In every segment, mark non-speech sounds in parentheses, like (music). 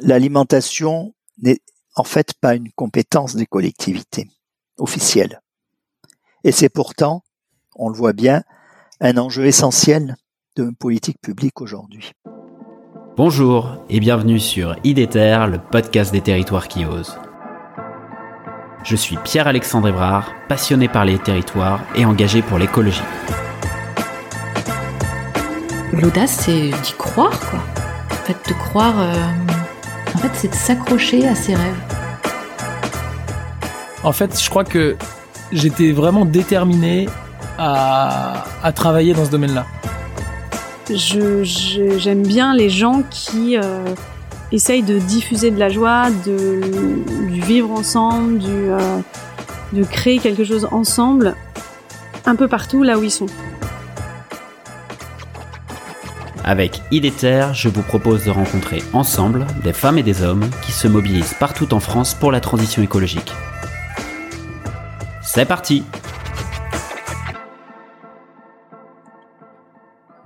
l'alimentation n'est en fait pas une compétence des collectivités officielles. Et c'est pourtant, on le voit bien, un enjeu essentiel de politique publique aujourd'hui. Bonjour et bienvenue sur IDETER, le podcast des territoires qui osent. Je suis Pierre-Alexandre Ebrard, passionné par les territoires et engagé pour l'écologie. L'audace, c'est d'y croire, quoi. En fait, de croire. Euh, en fait, c'est de s'accrocher à ses rêves. En fait, je crois que j'étais vraiment déterminé à, travailler dans ce domaine-là. J'aime bien les gens qui euh, essayent de diffuser de la joie, de, du vivre ensemble, du, euh, de créer quelque chose ensemble, un peu partout là où ils sont. Avec IDETER, je vous propose de rencontrer ensemble des femmes et des hommes qui se mobilisent partout en France pour la transition écologique. C'est parti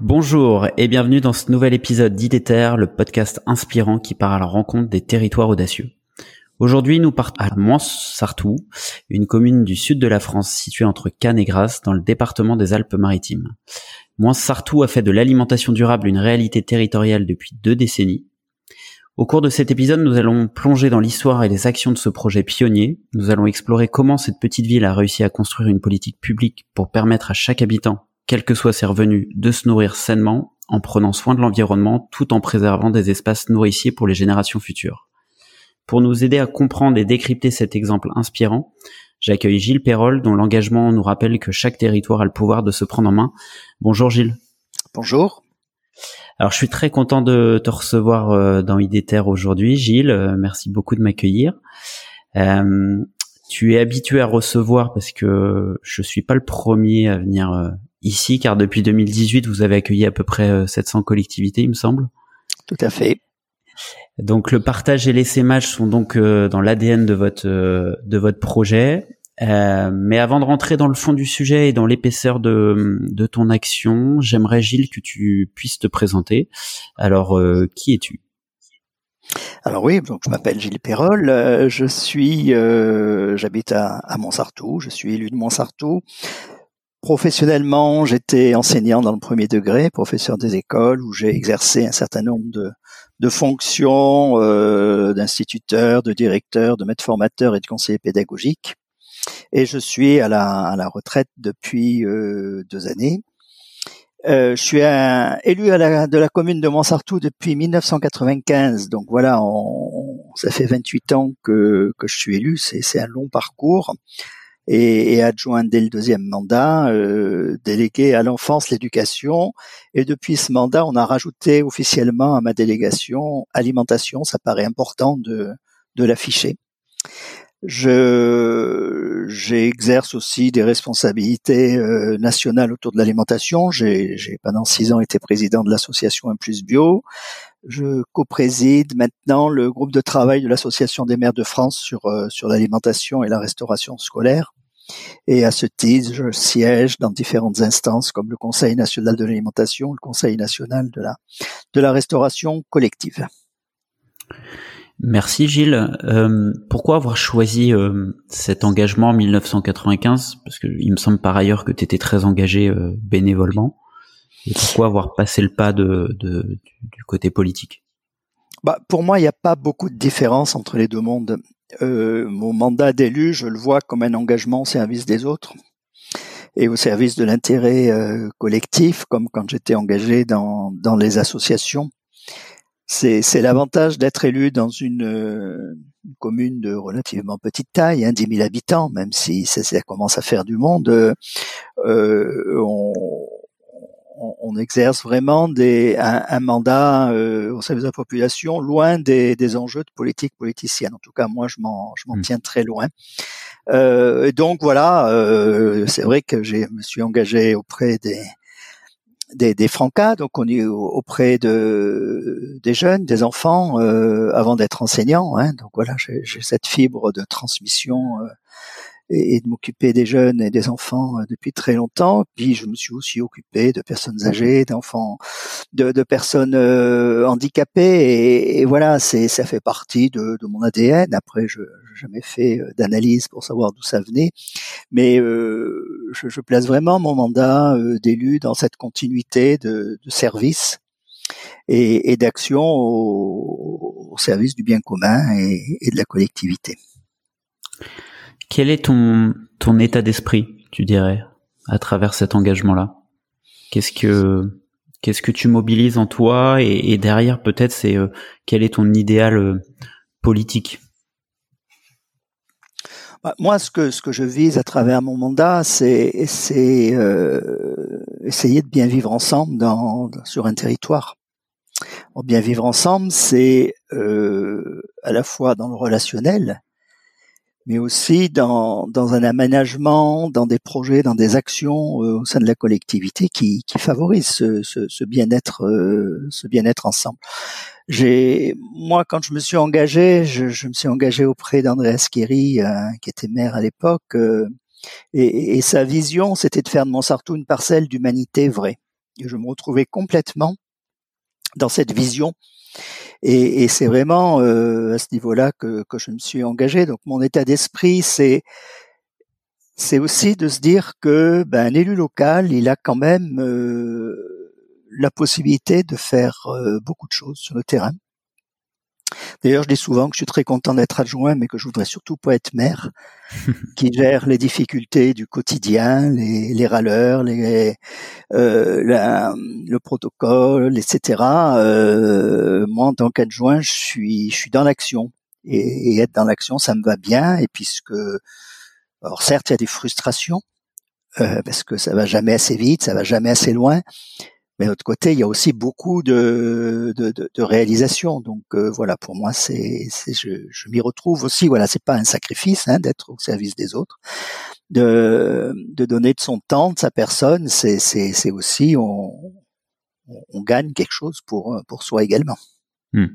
Bonjour et bienvenue dans ce nouvel épisode d'IDETER, le podcast inspirant qui part à la rencontre des territoires audacieux. Aujourd'hui, nous partons à Mons-Sartou, une commune du sud de la France située entre Cannes et Grasse dans le département des Alpes-Maritimes. Mons-Sartou a fait de l'alimentation durable une réalité territoriale depuis deux décennies. Au cours de cet épisode, nous allons plonger dans l'histoire et les actions de ce projet pionnier. Nous allons explorer comment cette petite ville a réussi à construire une politique publique pour permettre à chaque habitant, quels que soient ses revenus, de se nourrir sainement en prenant soin de l'environnement tout en préservant des espaces nourriciers pour les générations futures. Pour nous aider à comprendre et décrypter cet exemple inspirant, j'accueille Gilles Perrol, dont l'engagement nous rappelle que chaque territoire a le pouvoir de se prendre en main. Bonjour Gilles. Bonjour. Alors je suis très content de te recevoir euh, dans IDTER aujourd'hui, Gilles. Euh, merci beaucoup de m'accueillir. Euh, tu es habitué à recevoir parce que je suis pas le premier à venir ici, car depuis 2018, vous avez accueilli à peu près 700 collectivités, il me semble. Tout à fait. Donc le partage et l'essaimage sont donc euh, dans l'ADN de votre euh, de votre projet. Euh, mais avant de rentrer dans le fond du sujet et dans l'épaisseur de, de ton action, j'aimerais Gilles que tu puisses te présenter. Alors qui es-tu? Alors oui, donc je m'appelle Gilles Perrol, je suis, j'habite à, à Montsartou, je suis élu de Montsartou. Professionnellement, j'étais enseignant dans le premier degré, professeur des écoles, où j'ai exercé un certain nombre de, de fonctions euh, d'instituteur, de directeur, de maître formateur et de conseiller pédagogique. Et je suis à la, retraite depuis euh, deux années. Euh, je suis un, élu de la commune de Montsartou depuis 1995. Donc voilà, ça fait 28 ans que je suis élu. C'est un long parcours et, et adjoint dès le deuxième mandat, euh, délégué à l'enfance, l'éducation. Et depuis ce mandat, on a rajouté officiellement à ma délégation alimentation. Ça paraît important de, de l'afficher. Je j'exerce aussi des responsabilités euh, nationales autour de l'alimentation. J'ai pendant six ans été président de l'association Un Plus Bio. Je co-préside maintenant le groupe de travail de l'association des maires de France sur euh, sur l'alimentation et la restauration scolaire. Et à ce titre, je siège dans différentes instances comme le Conseil national de l'alimentation, le Conseil national de la, de la restauration collective. Merci Gilles. Euh, pourquoi avoir choisi euh, cet engagement en 1995 Parce que il me semble par ailleurs que tu étais très engagé bénévolement. Pourquoi avoir passé le pas de, de du côté politique? Bah, Pour moi, il n'y a pas beaucoup de différence entre les deux mondes euh, mon mandat d'élu, je le vois comme un engagement au service des autres et au service de l'intérêt euh, collectif, comme quand j'étais engagé dans, dans les associations. C'est, l'avantage d'être élu dans une, euh, commune de relativement petite taille, hein, 10 000 habitants, même si ça, ça commence à faire du monde. Euh, on, on, exerce vraiment des, un, mandat euh, au service de la population loin des, des, enjeux de politique politicienne. En tout cas, moi, je m'en, je m'en mmh. tiens très loin. Euh, et donc voilà, euh, c'est vrai que je me suis engagé auprès des des, des Francas, donc on est auprès de des jeunes, des enfants, euh, avant d'être enseignant. Hein, donc voilà, j'ai, j'ai cette fibre de transmission et, de m'occuper des jeunes et des enfants euh, depuis très longtemps. Puis je me suis aussi occupé de personnes âgées, d'enfants, de, de, personnes euh, handicapées. Et, voilà, c'est ça fait partie de, de mon ADN. Après, je n'ai jamais fait euh, d'analyse pour savoir d'où ça venait, mais euh, je, je, place vraiment mon mandat d'élu dans cette continuité de, de service et, et d'action au, au, service du bien commun et, et de la collectivité. Quel est ton, ton état d'esprit, tu dirais, à travers cet engagement-là? Qu'est-ce que qu'est-ce que tu mobilises en toi et, derrière peut-être c'est euh, quel est ton idéal euh, politique? Bah, Moi, ce que ce que je vise à travers mon mandat, c'est euh, essayer de bien vivre ensemble dans, sur un territoire. bien vivre ensemble, c'est à la fois dans le relationnel, mais aussi dans, dans un aménagement, dans des projets, dans des actions euh, au sein de la collectivité qui, qui favorisent ce, ce, ce bien-être, euh, ce bien-être ensemble. J'ai, moi, quand je me suis engagé, je, je me suis engagé auprès d'Andreas Kiri, euh, qui était maire à l'époque, et, et, sa vision, c'était de faire de Montsartou une parcelle d'humanité vraie. Et je me retrouvais complètement dans cette vision et, c'est vraiment euh, à ce niveau-là que, que je me suis engagé. Donc mon état d'esprit, c'est c'est aussi de se dire que ben, un élu local, il a quand même euh, la possibilité de faire euh, beaucoup de choses sur le terrain. D'ailleurs, je dis souvent que je suis très content d'être adjoint, mais que je voudrais surtout pas être maire, (laughs) qui gère les difficultés du quotidien, les, les râleurs, les, euh, le protocole, etc. Euh, moi, en tant qu'adjoint, je suis, je suis dans l'action. Et, et, être dans l'action, ça me va bien. Et puisque, alors certes, il y a des frustrations, euh, parce que ça va jamais assez vite, ça va jamais assez loin. Mais de l'autre côté, il y a aussi beaucoup de, de, de, de réalisations. Donc euh, voilà, pour moi, c'est, je, je m'y retrouve aussi. Voilà, c'est pas un sacrifice hein, d'être au service des autres, de, de donner de son temps, de sa personne. C'est, c'est, c'est aussi on, on gagne quelque chose pour pour soi également. Hmm.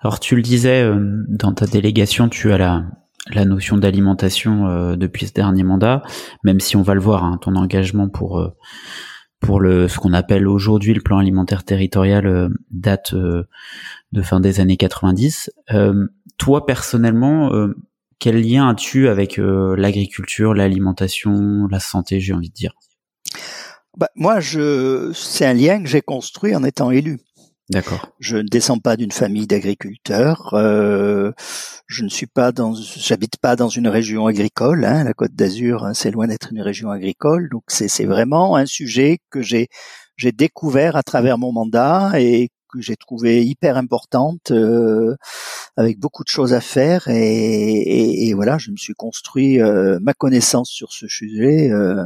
Alors tu le disais euh, dans ta délégation, tu as la la notion d'alimentation euh, depuis ce dernier mandat, même si on va le voir, hein, ton engagement pour pour le ce qu'on appelle aujourd'hui le plan alimentaire territorial euh, date euh, de fin des années 90. Euh, toi personnellement, quel lien as-tu avec l'agriculture, l'alimentation, la santé, j'ai envie de dire? Bah, Moi, je c'est un lien que j'ai construit en étant élu. D'accord. Je ne descends pas d'une famille d'agriculteurs. Euh, je ne suis pas dans, j'habite pas dans une région agricole. Hein, la Côte d'Azur, hein, c'est loin d'être une région agricole. Donc c'est vraiment un sujet que j'ai j'ai découvert à travers mon mandat et que j'ai trouvé hyper importante, euh, avec beaucoup de choses à faire. Et, et, voilà, je me suis construit euh, ma connaissance sur ce sujet euh,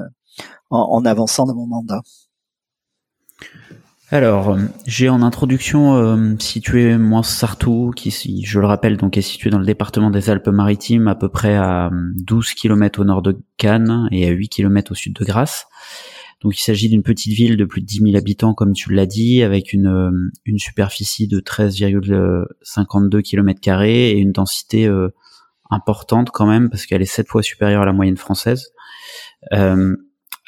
en, en avançant dans mon mandat. Alors, euh, j'ai en introduction euh, situé Mons-Sartou, qui, je le rappelle, donc est situé dans le département des Alpes-Maritimes, à peu près à 12 euh, km au nord de Cannes et à 8 km au sud de Grasse. Donc, il s'agit d'une petite ville de plus de 10 000 habitants, comme tu l'as dit, avec une, une superficie de 13,52 km et une densité importante quand même, parce qu'elle est 7 fois supérieure à la moyenne française.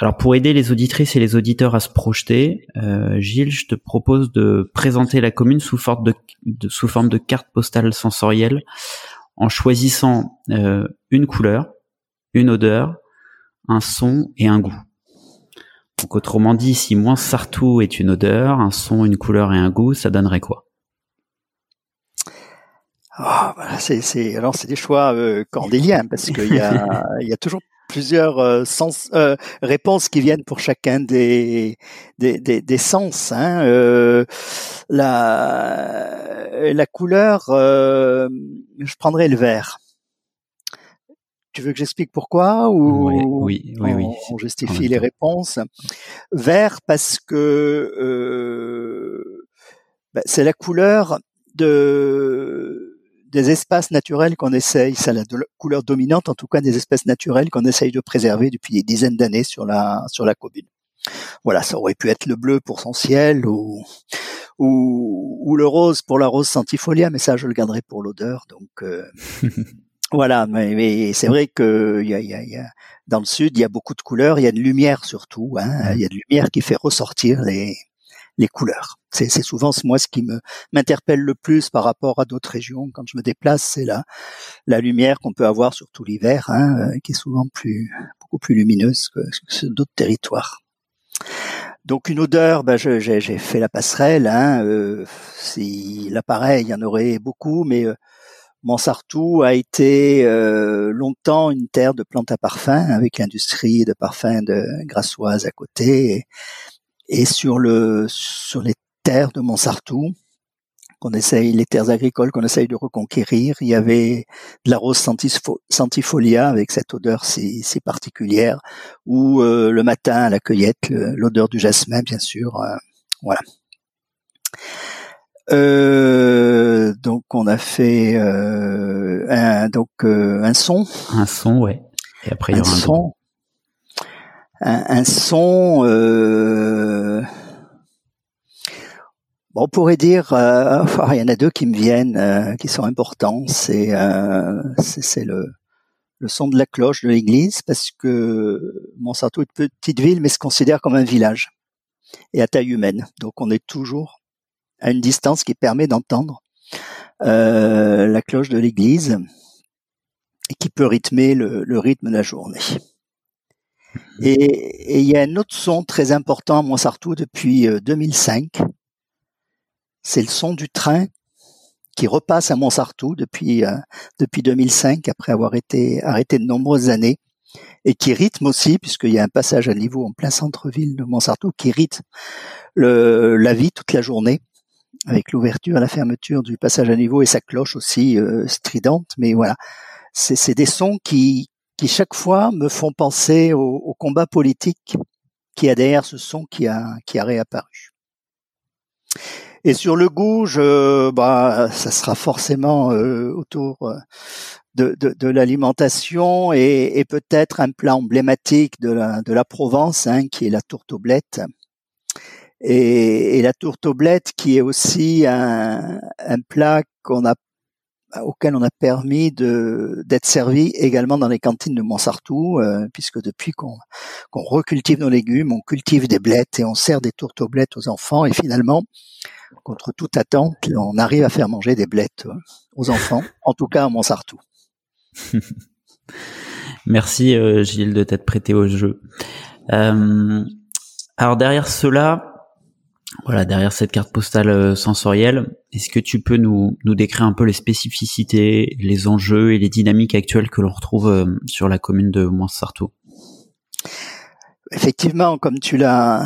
Alors pour aider les auditrices et les auditeurs à se projeter, euh, Gilles, je te propose de présenter la commune sous forme de, sous forme de carte postale sensorielle en choisissant euh, une couleur, une odeur, un son et un goût. Donc autrement dit, si moins Sartou est une odeur, un son, une couleur et un goût, ça donnerait quoi? Oh, c'est, alors c'est des choix euh, cordéliens parce qu'il y a, (laughs) il y a toujours plusieurs euh, sens, euh, réponses qui viennent pour chacun des, des, des, des sens. Hein. Euh, la, la couleur, euh, je prendrais le vert. Tu veux que j'explique pourquoi ou oui, oui, oui, on, justifie les réponses Vert parce que ben, c'est la couleur de des espaces naturels qu'on essaye, c'est la couleur dominante en tout cas des espèces naturelles qu'on essaye de préserver depuis des dizaines d'années sur la sur la commune. Voilà, ça aurait pu être le bleu pour son ciel ou ou, ou le rose pour la rose centifolia, mais ça je le garderai pour l'odeur. Donc euh, (laughs) Voilà, mais, mais c'est vrai que y a, y a, y a, dans le sud, il y a beaucoup de couleurs, il y a de lumière surtout. Hein, il y a de lumière qui fait ressortir les, les couleurs. C'est, souvent moi ce qui me m'interpelle le plus par rapport à d'autres régions quand je me déplace, c'est la la lumière qu'on peut avoir surtout l'hiver, hein, qui est souvent plus beaucoup plus lumineuse que, que d'autres territoires. Donc une odeur, ben j'ai, fait la passerelle. Hein, euh, si l'appareil, il y en aurait beaucoup, mais euh, Montsartou a été euh, longtemps une terre de plantes à parfum, avec l'industrie de parfums de Grassoise à côté. Et, et sur le sur les terres de Montsartou, qu'on essaye, les terres agricoles qu'on essaye de reconquérir. Il y avait de la rose centifolia avec cette odeur si, si particulière, ou euh, le matin à la cueillette, l'odeur du jasmin, bien sûr. Euh, voilà. Euh, donc on a fait euh, un, donc euh, un son. Un son, ouais. Et après il y aura un, son. Un, un son. Bon, on pourrait dire, euh, (laughs) il y en a deux qui me viennent, euh, qui sont importants. C'est euh, c'est le, le son de la cloche de l'église, parce que Monsanto est une petite ville, mais se considère comme un village et à taille humaine. Donc, on est toujours à une distance qui permet d'entendre euh, la cloche de l'église et qui peut rythmer le, le rythme de la journée. Et, il y a un autre son très important à Montsartou depuis 2005, c'est le son du train qui repasse à Montsartou depuis euh, depuis 2005 après avoir été arrêté de nombreuses années et qui rythme aussi puisqu'il y a un passage à niveau en plein centre-ville de Montsartou qui rythme le, la vie toute la journée avec l'ouverture et la fermeture du passage à niveau et sa cloche aussi euh, stridente mais voilà c'est des sons qui qui chaque fois me font penser au, au combat politique qui a derrière ce son qui a qui a réapparu. Et sur le goût, je, bah, ça sera forcément euh, autour euh, de, de, de l'alimentation et, et peut-être un plat emblématique de la, de la Provence, hein, qui est la tourtoblette. Et, et la tourtoblette qui est aussi un, un plat qu'on a auquel on a permis de d'être servi également dans les cantines de Montsartou, euh, puisque depuis qu'on qu'on recultive nos légumes, on cultive des blettes et on sert des tourtoblettes aux enfants, et finalement, contre toute attente, on arrive à faire manger des blettes euh, aux enfants, (laughs) en tout cas à Montsartou. (laughs) Merci euh, Gilles de t'être prêté au jeu. Euh, alors derrière cela, voilà, derrière cette carte postale euh, sensorielle, est-ce que tu peux nous, décrire un peu les spécificités, les enjeux et les dynamiques actuelles que l'on retrouve sur la commune de Montsartou Effectivement, comme tu l'as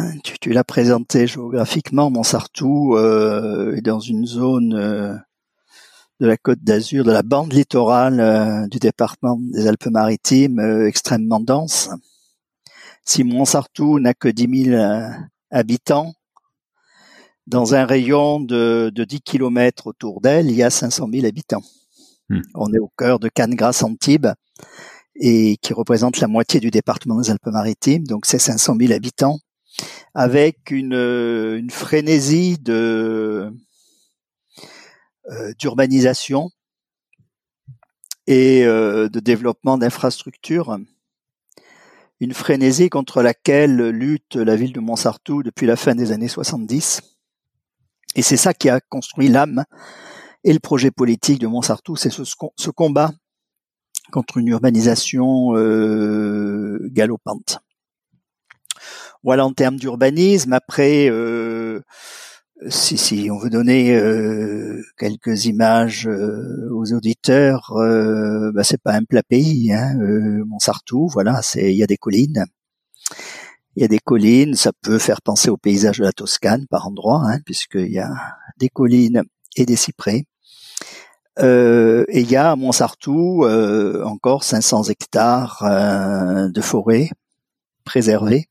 présenté géographiquement, Montsartou euh, est dans une zone euh, de la Côte d'Azur, de la bande littorale euh, du département des Alpes-Maritimes, euh, extrêmement dense. Si Montsartou n'a que 10 000 euh, habitants, dans un rayon de, de 10 km autour d'elle, il y a 500 000 habitants. Hmm. On est au cœur de Cannes-Grasse-Antibes et qui représente la moitié du département des Alpes-Maritimes, donc c'est 500 000 habitants, avec une, une frénésie de euh, d'urbanisation et euh, de développement d'infrastructures, une frénésie contre laquelle lutte la ville de Montsartou depuis la fin des années 70. Et c'est ça qui a construit l'âme et le projet politique de Montsartou, c'est ce, combat contre une urbanisation euh, galopante. Voilà en termes d'urbanisme. Après, euh, si, si on veut donner euh, quelques images euh, aux auditeurs, euh, bah, c'est pas un plat pays. Hein, euh, Montsartou, voilà, il y a des collines. Il y a des collines, ça peut faire penser au paysage de la Toscane par endroits, hein, puisqu'il y a des collines et des cyprès. Euh, et il y a à Montsartou euh, encore 500 hectares euh, de forêt préservée.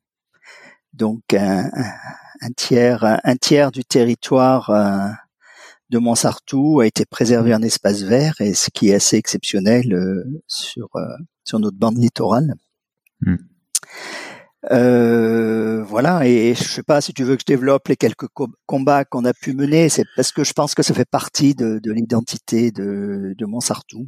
Donc un, tiers, du territoire euh, de Montsartou a été préservé en espace vert, et ce qui est assez exceptionnel sur notre bande littorale. Mmh. Euh, voilà, et je sais pas si tu veux que je développe les quelques combats qu'on a pu mener, c'est parce que je pense que ça fait partie de, de l'identité de, de Montsartou.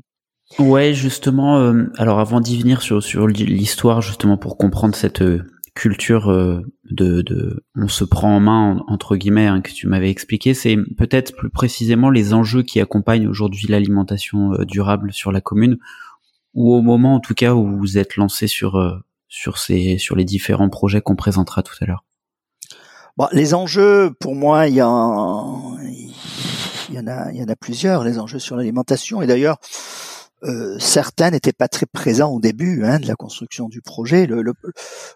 Ouais, justement. Euh, alors avant d'y venir sur sur l'histoire, justement pour comprendre cette euh, culture euh, de, de on se prend en main entre guillemets hein, que tu m'avais expliqué, c'est peut-être plus précisément les enjeux qui accompagnent aujourd'hui l'alimentation durable sur la commune, ou au moment en tout cas où vous êtes lancé sur sur ces sur les différents projets qu'on présentera tout à l'heure. Bon, les enjeux, pour moi, il y en, il y en a, il y en a plusieurs, les enjeux sur l'alimentation. Et d'ailleurs, euh, certains n'étaient pas très présents au début hein, de la construction du projet. Le, le,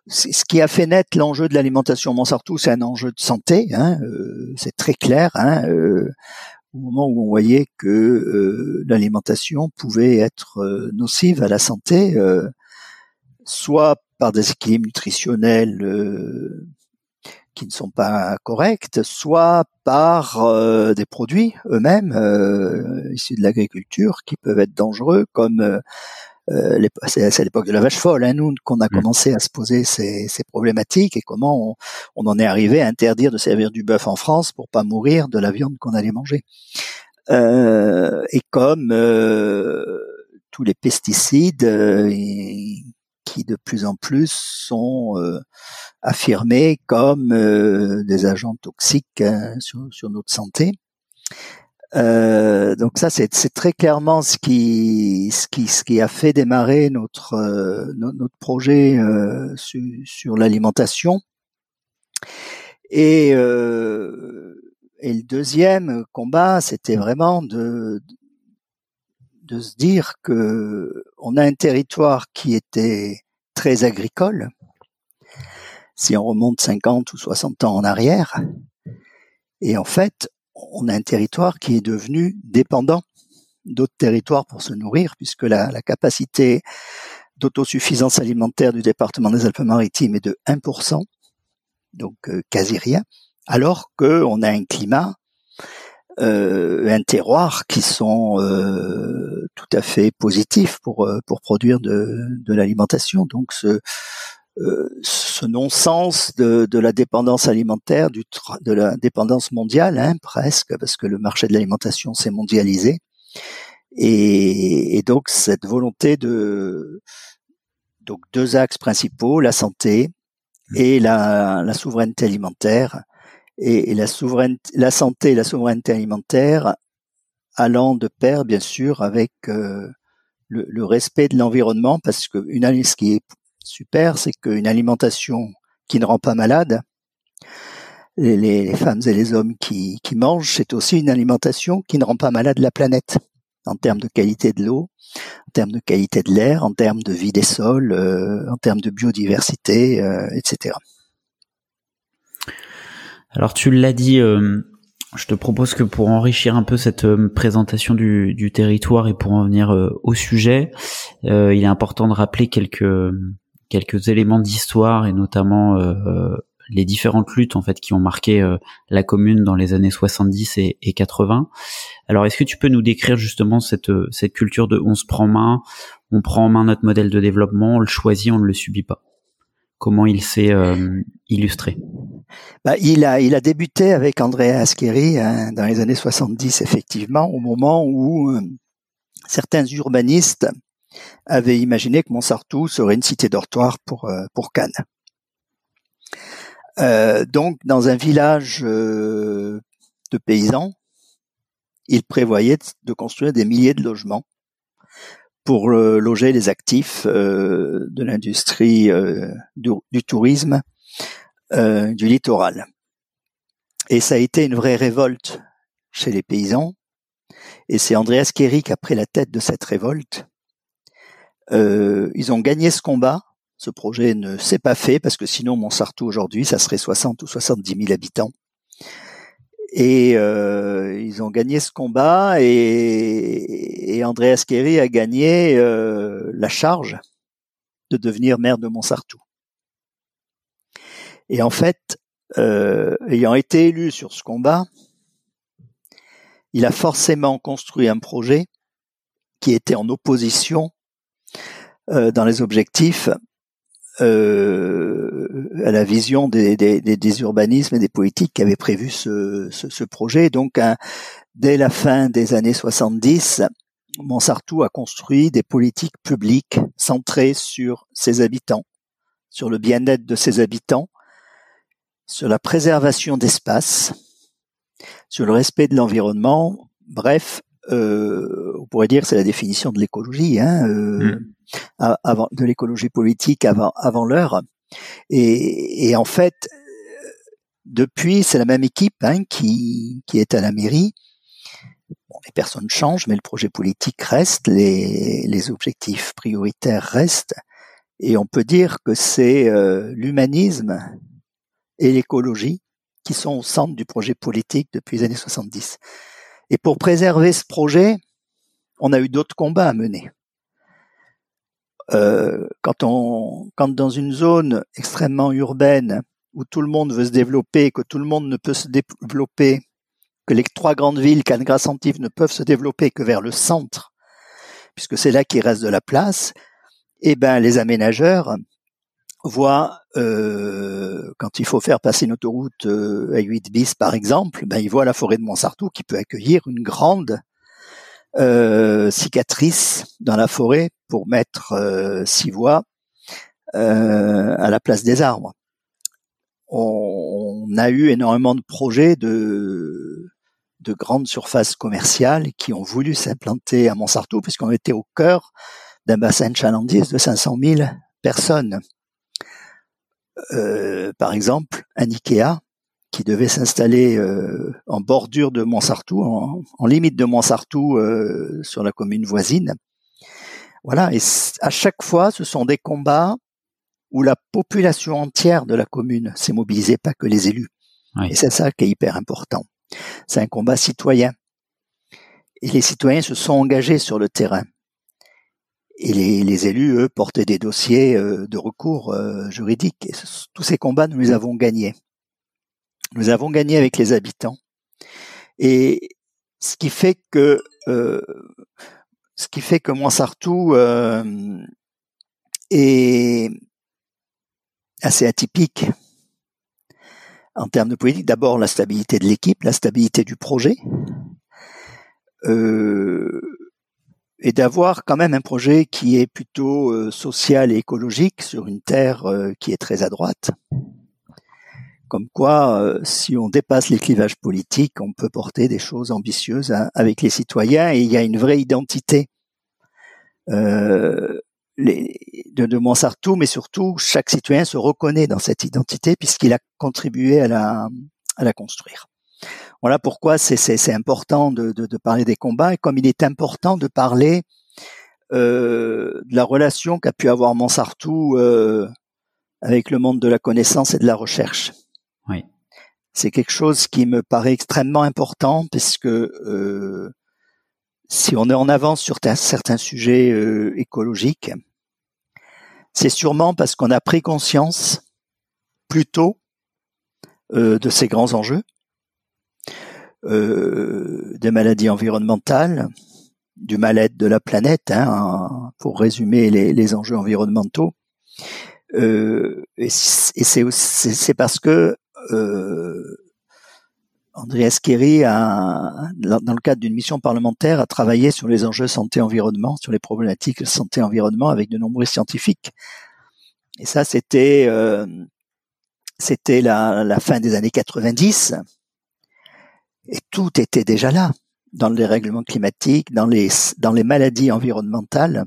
ce qui a fait naître l'enjeu de l'alimentation Montsartou, c'est un enjeu de santé. Hein, euh, c'est très clair. Hein, euh, au moment où on voyait que euh, l'alimentation pouvait être euh, nocive à la santé, soit par des équilibres nutritionnels qui ne sont pas correctes, soit par euh, des produits eux-mêmes euh, issus de l'agriculture qui peuvent être dangereux, comme euh, euh c'est à l'époque de la vache folle, hein, nous, qu'on a mmh. commencé à se poser ces, ces problématiques et comment on, on, en est arrivé à interdire de servir du bœuf en France pour pas mourir de la viande qu'on allait manger. et comme tous les pesticides qui de plus en plus sont euh, affirmés comme euh, des agents toxiques hein, sur, sur, notre santé. Euh, donc ça, c'est très clairement ce qui, ce qui, ce qui a fait démarrer notre euh, notre projet euh, sur, sur l'alimentation. Et, et le deuxième combat, c'était vraiment de se dire que on a un territoire qui était très agricole. Si on remonte 50 ou 60 ans en arrière, et en fait, on a un territoire qui est devenu dépendant d'autres territoires pour se nourrir, puisque la, la capacité d'autosuffisance alimentaire du département des Alpes-Maritimes est de 1%, donc euh, quasi rien, alors qu'on a un climat euh, un terroir qui sont euh, tout à fait positifs pour euh, pour produire de, de l'alimentation. Donc ce euh, ce non-sens de, de, la dépendance alimentaire, du de la dépendance mondiale, hein, presque, parce que le marché de l'alimentation s'est mondialisé, et, et, donc cette volonté de donc deux axes principaux, la santé et la, la souveraineté alimentaire, et, la, la santé et la souveraineté alimentaire allant de pair, bien sûr, avec euh, le, le, respect de l'environnement, parce que une, ce qui est super, c'est qu'une alimentation qui ne rend pas malade, les, les, femmes et les hommes qui, qui mangent, c'est aussi une alimentation qui ne rend pas malade la planète, en termes de qualité de l'eau, en termes de qualité de l'air, en termes de vie des sols, euh, en termes de biodiversité, euh, etc. Alors tu l'as dit, euh, je te propose que pour enrichir un peu cette euh, présentation du, territoire et pour en venir euh, au sujet, il est important de rappeler quelques éléments d'histoire et notamment les différentes luttes en fait qui ont marqué la commune dans les années 70 et, et 80. Alors est-ce que tu peux nous décrire justement cette cette culture de on se prend main, on prend en main notre modèle de développement, on le choisit, on ne le subit pas? Comment il s'est illustré? Bah, il, a, il a débuté avec Andrea Ascheri hein, dans les années 70, effectivement, au moment où euh, certains urbanistes avaient imaginé que Montsartou serait une cité dortoir pour, euh, pour Cannes. donc, dans un village de paysans, il prévoyait de construire des milliers de logements pour euh, loger les actifs euh, de l'industrie euh, du, tourisme du littoral. Et ça a été une vraie révolte chez les paysans. Et c'est Andreas Kerry qui a pris la tête de cette révolte. ils ont gagné ce combat. Ce projet ne s'est pas fait parce que sinon Montsartou aujourd'hui, ça serait 60 ou 70 000 habitants. Et euh, ils ont gagné ce combat et, et Andreas a gagné euh, la charge de devenir maire de Montsartou. Et en fait, euh, ayant été élu sur ce combat, il a forcément construit un projet qui était en opposition euh, dans les objectifs euh, à la vision des, des, des, urbanismes et des politiques qui avaient prévu ce, ce, ce projet. Donc, dès la fin des années 70, Montsartou a construit des politiques publiques centrées sur ses habitants, sur le bien-être de ses habitants, sur la préservation d'espace, sur le respect de l'environnement. Bref, euh, on pourrait dire c'est la définition de l'écologie, hein, euh, mmh. avant de l'écologie politique avant avant l'heure. Et, et, en fait, depuis, c'est la même équipe hein, qui qui est à la mairie. Bon, les personnes changent, mais le projet politique reste, les les objectifs prioritaires restent. Et on peut dire que c'est euh, l'humanisme et l'écologie qui sont au centre du projet politique depuis les années 70. Et pour préserver ce projet, on a eu d'autres combats à mener. Euh, quand on, quand dans une zone extrêmement urbaine où tout le monde veut se développer, que tout le monde ne peut se développer, que les trois grandes villes, Cannes, Grassantive, ne peuvent se développer que vers le centre, puisque c'est là qu'il reste de la place, eh ben les aménageurs voit euh, quand il faut faire passer une autoroute euh, à 8 bis par exemple, ben, il voit la forêt de Montsartou qui peut accueillir une grande euh, cicatrice dans la forêt pour mettre euh, six voies euh, à la place des arbres. On, on, a eu énormément de projets de, de grandes surfaces commerciales qui ont voulu s'implanter à Montsartou puisqu'on était au cœur d'un bassin de chalandise de 500 000 personnes. Euh, par exemple, un Ikea qui devait s'installer euh, en bordure de Montsartou, en, en limite de Montsartou euh, sur la commune voisine. Voilà, et à chaque fois, ce sont des combats où la population entière de la commune s'est mobilisée, pas que les élus. Oui. Et c'est ça qui est hyper important. C'est un combat citoyen. Et les citoyens se sont engagés sur le terrain. Et les, les, élus, eux, portaient des dossiers euh, de recours euh, juridiques. Tous ces combats, nous les avons gagnés. Nous avons gagné avec les habitants. Et ce qui fait que euh, ce qui fait que euh, est assez atypique en termes de politique. D'abord, la stabilité de l'équipe, la stabilité du projet. Euh, et d'avoir quand même un projet qui est plutôt euh, social et écologique sur une terre euh, qui est très à droite. Comme quoi, euh, si on dépasse les clivages politiques, on peut porter des choses ambitieuses hein, avec les citoyens et il y a une vraie identité les, de, de mais surtout chaque citoyen se reconnaît dans cette identité puisqu'il a contribué à la, à la construire. Voilà pourquoi c'est important de, de, de, parler des combats et comme il est important de parler euh, de la relation qu'a pu avoir Montsartou euh, avec le monde de la connaissance et de la recherche. Oui. C'est quelque chose qui me paraît extrêmement important puisque euh, si on est en avance sur certains sujets euh, écologiques, c'est sûrement parce qu'on a pris conscience plus tôt euh, de ces grands enjeux euh, des maladies environnementales, du mal-être de la planète, hein, pour résumer les, enjeux environnementaux. Euh, et c'est parce que euh, Andreas Kerry, a, dans le cadre d'une mission parlementaire, a travaillé sur les enjeux santé-environnement, sur les problématiques santé-environnement avec de nombreux scientifiques. Et ça, c'était euh, c'était la, fin des années 90. Et tout était déjà là, dans les règlements climatiques, dans les, dans les maladies environnementales,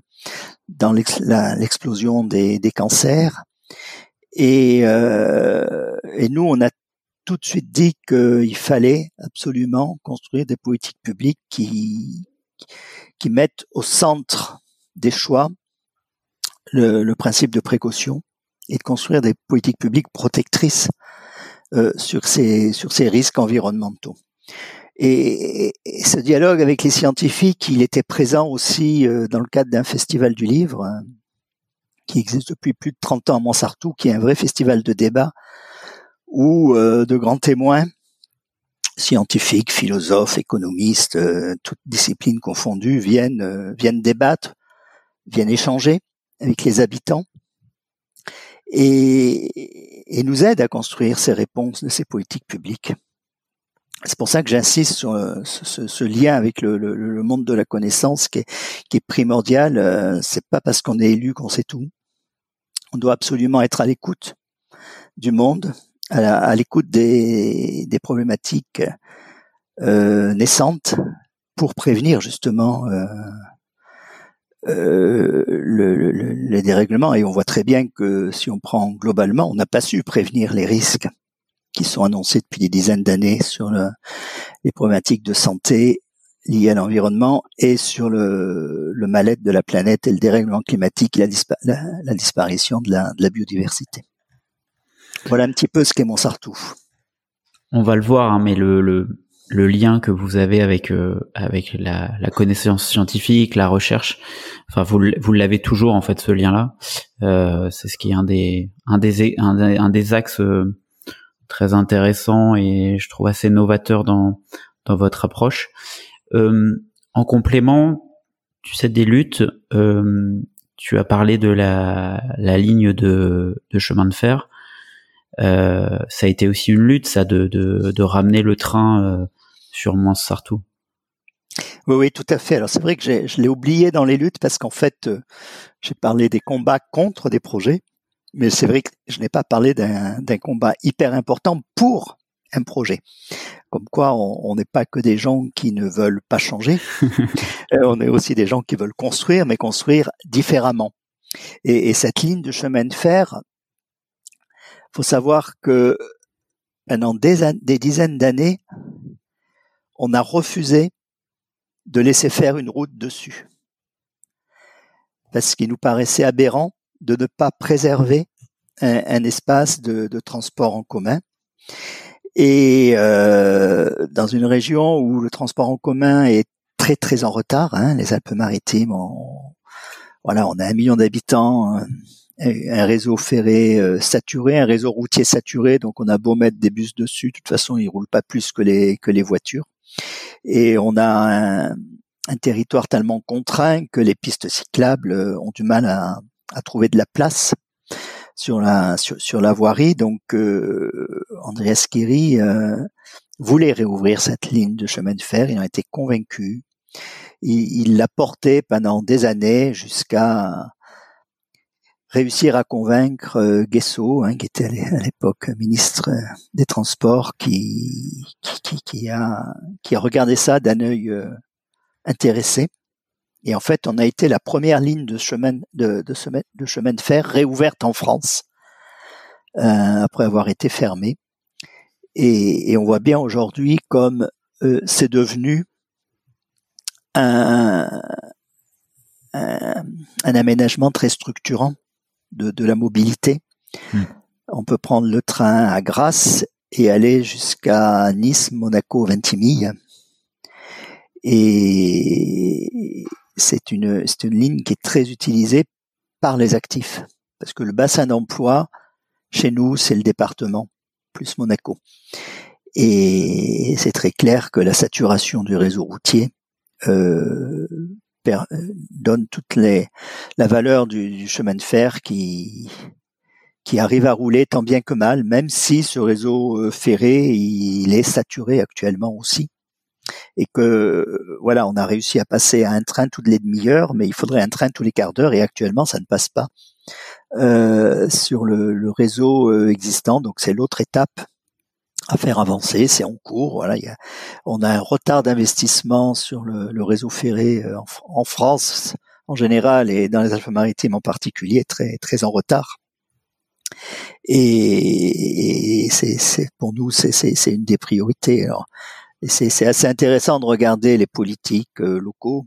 dans l'explosion des, des, cancers. Et, euh, et nous, on a tout de suite dit qu'il fallait absolument construire des politiques publiques qui, qui mettent au centre des choix le, le principe de précaution et de construire des politiques publiques protectrices euh, sur, ces, sur ces risques environnementaux. Et, et, ce dialogue avec les scientifiques, il était présent aussi euh, dans le cadre d'un festival du livre hein, qui existe depuis plus de 30 ans à Montsartou, qui est un vrai festival de débat où euh, de grands témoins, scientifiques, philosophes, économistes, euh, toutes disciplines confondues, viennent, euh, viennent débattre, viennent échanger avec les habitants et, et nous aident à construire ces réponses de ces politiques publiques. C'est pour ça que j'insiste sur ce, ce, lien avec le, monde de la connaissance qui est, primordial. Euh, c'est pas parce qu'on est élu qu'on sait tout. On doit absolument être à l'écoute du monde, à l'écoute des, problématiques euh, naissantes pour prévenir justement euh, euh, le, le, les dérèglements. Et on voit très bien que si on prend globalement, on n'a pas su prévenir les risques qui sont annoncés depuis des dizaines d'années sur le, les problématiques de santé liées à l'environnement et sur le, le mal-être de la planète et le dérèglement climatique et la, disparition de la, de la, biodiversité. Voilà un petit peu ce qu'est Montsartou. On va le voir, hein, mais le, le, le, lien que vous avez avec euh, avec la, connaissance scientifique, la recherche, enfin vous vous l'avez toujours en fait ce lien-là. Euh, c'est ce qui est un des un des un des axes euh, très intéressant et je trouve assez novateur dans dans votre approche. Euh, en complément, tu sais des luttes, euh, tu as parlé de la, la ligne de, de chemin de fer. Euh, ça a été aussi une lutte, ça, de, de, de ramener le train euh, sur Mons-Sartou. Oui, oui, tout à fait. Alors c'est vrai que je l'ai oublié dans les luttes parce qu'en fait, euh, j'ai parlé des combats contre des projets. Mais c'est vrai que je n'ai pas parlé d'un combat hyper important pour un projet. Comme quoi, on n'est pas que des gens qui ne veulent pas changer, (laughs) euh, on est aussi des gens qui veulent construire, mais construire différemment. Et, et cette ligne de chemin de fer, faut savoir que pendant des, des dizaines d'années, on a refusé de laisser faire une route dessus. Parce qu'il nous paraissait aberrant de ne pas préserver un, espace de, de, transport en commun. Et euh, dans une région où le transport en commun est très très en retard, hein, les Alpes-Maritimes, voilà, on a un million d'habitants, un réseau ferré euh, saturé, un réseau routier saturé, donc on a beau mettre des bus dessus, de toute façon ils roulent pas plus que les que les voitures. Et on a un, un territoire tellement contraint que les pistes cyclables euh, ont du mal à, à trouver de la place sur la sur, la voirie. Donc euh, Andreas Kiri euh, voulait réouvrir cette ligne de chemin de fer. Il en était convaincu. Il l'a porté pendant des années jusqu'à réussir à convaincre euh, Guesso, hein, qui était à l'époque ministre des Transports, qui, qui, qui, a, qui a regardé ça d'un œil euh, intéressé et en fait, on a été la première ligne de chemin de, de, de chemin de fer réouverte en France euh, après avoir été fermée. Et, et on voit bien aujourd'hui comme euh, c'est devenu un, un, un, aménagement très structurant de, de la mobilité. Hmm. On peut prendre le train à Grasse et aller jusqu'à Nice, Monaco, Ventimille. Et, c'est une, c'est une ligne qui est très utilisée par les actifs. Parce que le bassin d'emploi, chez nous, c'est le département, plus Monaco. Et c'est très clair que la saturation du réseau routier euh, donne toute les, la valeur du, chemin de fer qui, qui arrive à rouler tant bien que mal, même si ce réseau euh, ferré, il est saturé actuellement aussi et que voilà, on a réussi à passer à un train toutes les demi-heures, mais il faudrait un train tous les quarts d'heure et actuellement ça ne passe pas euh, sur le, le, réseau euh, existant. Donc c'est l'autre étape à faire avancer, c'est en cours. Voilà, il y a, on a un retard d'investissement sur le, le, réseau ferré euh, en, en, France en général et dans les Alpes-Maritimes en particulier, très très en retard. Et, et c'est pour nous, c'est une des priorités. Alors, et c'est assez intéressant de regarder les politiques euh, locaux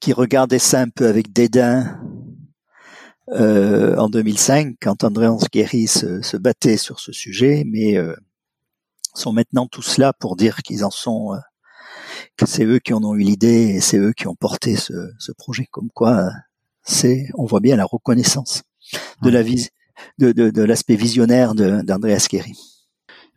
qui regardaient ça un peu avec dédain euh, en 2005 quand André Ansguéry se, se, battait sur ce sujet, mais euh, sont maintenant tous là pour dire qu'ils en sont, euh, que c'est eux qui en ont eu l'idée et c'est eux qui ont porté ce, ce projet. Comme quoi, c'est, on voit bien la reconnaissance de la vis, de, de, de l'aspect visionnaire d'André Asqueri.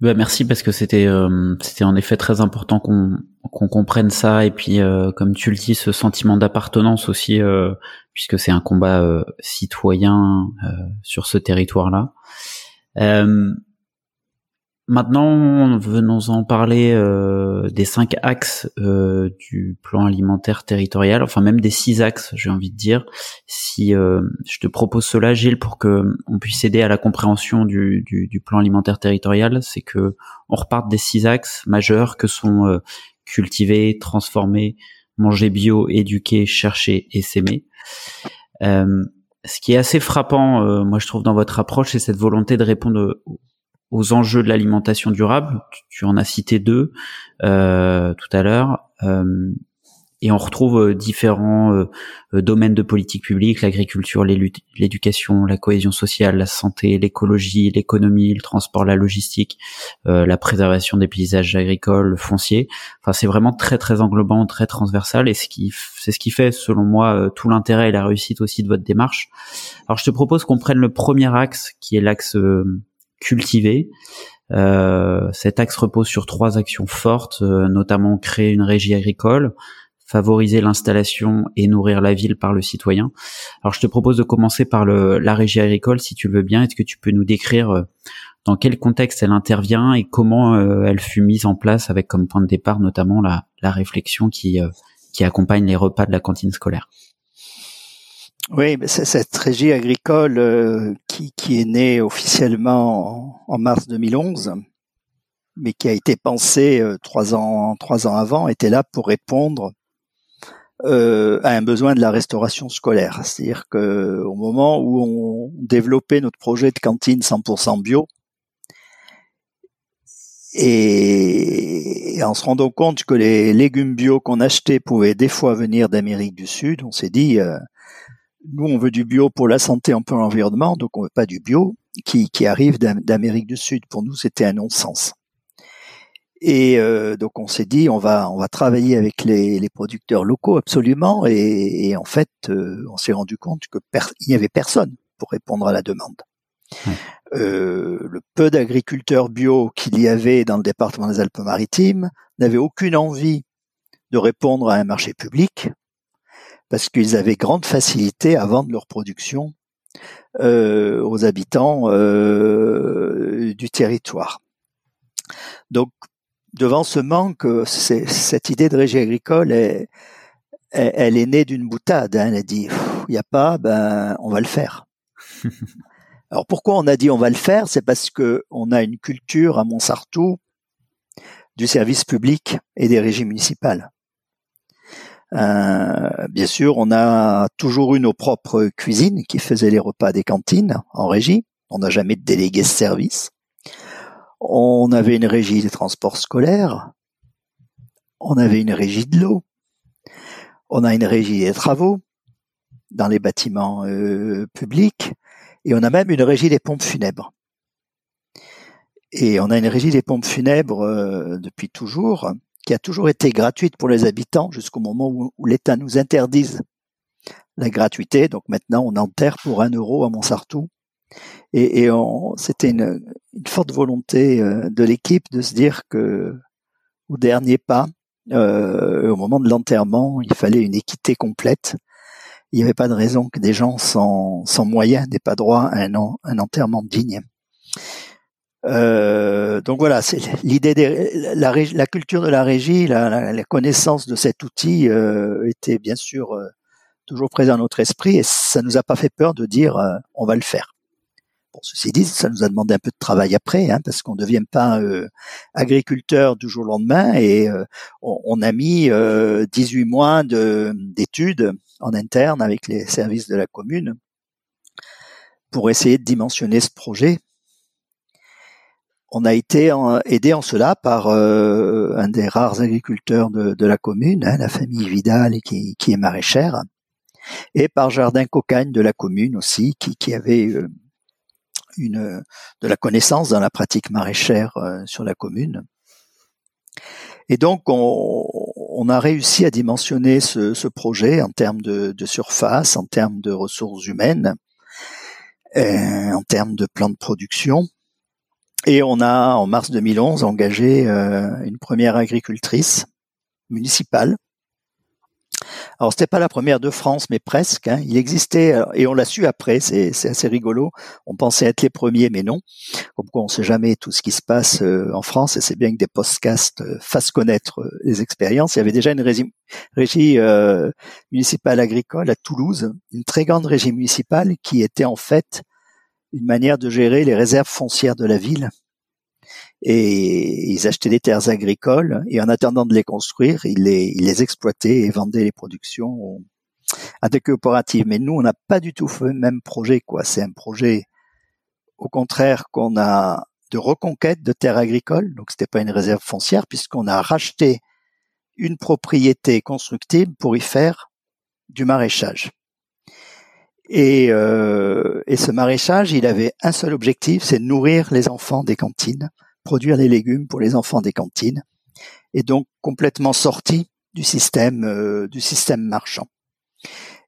Bah merci parce que c'était euh, c'était en effet très important qu'on qu'on comprenne ça et puis euh, comme tu le dis ce sentiment d'appartenance aussi euh, puisque c'est un combat citoyen sur ce territoire là. Maintenant, venons-en parler euh, des cinq axes euh, du plan alimentaire territorial, enfin même des six axes, j'ai envie de dire. Si euh, je te propose cela, Gilles, pour que on puisse aider à la compréhension du, du, plan alimentaire territorial, c'est que on reparte des six axes majeurs que sont cultiver, transformer, manger bio, éduquer, chercher et s'aimer. ce qui est assez frappant, moi je trouve, dans votre approche, c'est cette volonté de répondre aux enjeux de l'alimentation durable. Tu, en as cité deux euh, tout à l'heure. Euh, et on retrouve euh, différents euh, domaines de politique publique, l'agriculture, l'éducation, la cohésion sociale, la santé, l'écologie, l'économie, le transport, la logistique, euh, la préservation des paysages agricoles, le foncier. Enfin, c'est vraiment très très englobant, très transversal, et c'est ce qui fait, selon moi, tout l'intérêt et la réussite aussi de votre démarche. Alors, je te propose qu'on prenne le premier axe, qui est l'axe cultiver. Euh, cet axe repose sur trois actions fortes, euh, notamment créer une régie agricole, favoriser l'installation et nourrir la ville par le citoyen. Alors je te propose de commencer par le, la régie agricole, si tu le veux bien. Est-ce que tu peux nous décrire euh, dans quel contexte elle intervient et comment elle fut mise en place avec comme point de départ notamment la, la réflexion qui, qui accompagne les repas de la cantine scolaire? Oui, cette régie agricole euh, qui, qui, est née officiellement en, mars 2011, mais qui a été pensée euh, trois ans trois ans avant, était là pour répondre euh, à un besoin de la restauration scolaire. C'est-à-dire que au moment où on développait notre projet de cantine 100% bio, et en se rendant compte que les légumes bio qu'on achetait pouvaient des fois venir d'Amérique du Sud, on s'est dit nous, on veut du bio pour la santé, un peu l'environnement, donc on veut pas du bio qui, qui arrive d'Amérique du Sud. Pour nous, c'était un non-sens. Et euh, donc on s'est dit on va on va travailler avec les, les producteurs locaux absolument et, et en fait euh, on s'est rendu compte que il n'y avait personne pour répondre à la demande. Euh, le peu d'agriculteurs bio qu'il y avait dans le département des Alpes-Maritimes n'avaient aucune envie de répondre à un marché public parce qu'ils avaient grande facilité à vendre leur production euh, aux habitants euh, du territoire. Donc, devant ce manque, cette idée de régie agricole, est, elle est née d'une boutade. Hein. Elle a dit, il n'y a pas, ben, on va le faire. (laughs) Alors pourquoi on a dit on va le faire? C'est parce que on a une culture à Montsartou du service public et des régies municipales. Euh, bien sûr, on a toujours eu nos propres cuisines qui faisaient les repas des cantines en régie. On n'a jamais délégué ce service. On avait une régie des transports scolaires. On avait une régie de l'eau. On a une régie des travaux dans les bâtiments euh, publics. Et on a même une régie des pompes funèbres. Et on a une régie des pompes funèbres euh, depuis toujours qui a toujours été gratuite pour les habitants jusqu'au moment où, l'État nous interdise la gratuité. Donc maintenant, on enterre pour un euro à Montsartou. Et, et c'était une, une, forte volonté euh, de l'équipe de se dire que au dernier pas, euh, au moment de l'enterrement, il fallait une équité complète. Il n'y avait pas de raison que des gens sans, sans moyens n'aient pas droit à un, un enterrement digne. Euh, donc voilà, c'est l'idée de la, la, culture de la régie, la, connaissance de cet outil euh, était bien sûr euh, toujours présent dans notre esprit et ça nous a pas fait peur de dire on va le faire. Bon, ceci dit, ça nous a demandé un peu de travail après, hein, parce qu'on ne devient pas agriculteur du jour au lendemain et on, on, a mis 18 mois d'études en interne avec les services de la commune pour essayer de dimensionner ce projet on a été aidé en cela par euh, un des rares agriculteurs de, la commune, hein, la famille Vidal, qui, qui, est maraîchère, et par Jardin Cocagne de la commune aussi, qui, avait euh, une de la connaissance dans la pratique maraîchère euh, sur la commune. Et donc, on, a réussi à dimensionner ce, projet en termes de, de, surface, en termes de ressources humaines, en termes de plan de production. Et on a, en mars 2011, engagé euh, une première agricultrice municipale. Alors c'était pas la première de France, mais presque. Hein. Il existait et on l'a su après. C'est assez rigolo. On pensait être les premiers, mais non. Comme quoi, on sait jamais tout ce qui se passe euh, en France et c'est bien que des podcasts euh, fassent connaître euh, les expériences. Il y avait déjà une régie, régie municipale agricole à Toulouse, une très grande régie municipale qui était en fait une manière de gérer les réserves foncières de la ville et ils achetaient des terres agricoles et en attendant de les construire, ils les, exploitaient et vendaient les productions à des coopératives. Mais nous, on n'a pas du tout fait le même projet, quoi. C'est un projet, au contraire, qu'on a de reconquête de terres agricoles. Donc, c'était pas une réserve foncière puisqu'on a racheté une propriété constructible pour y faire du maraîchage. Et, euh, et ce maraîchage, il avait un seul objectif, c'est nourrir les enfants des cantines produire les légumes pour les enfants des cantines, et donc complètement sorti du système euh, du système marchand.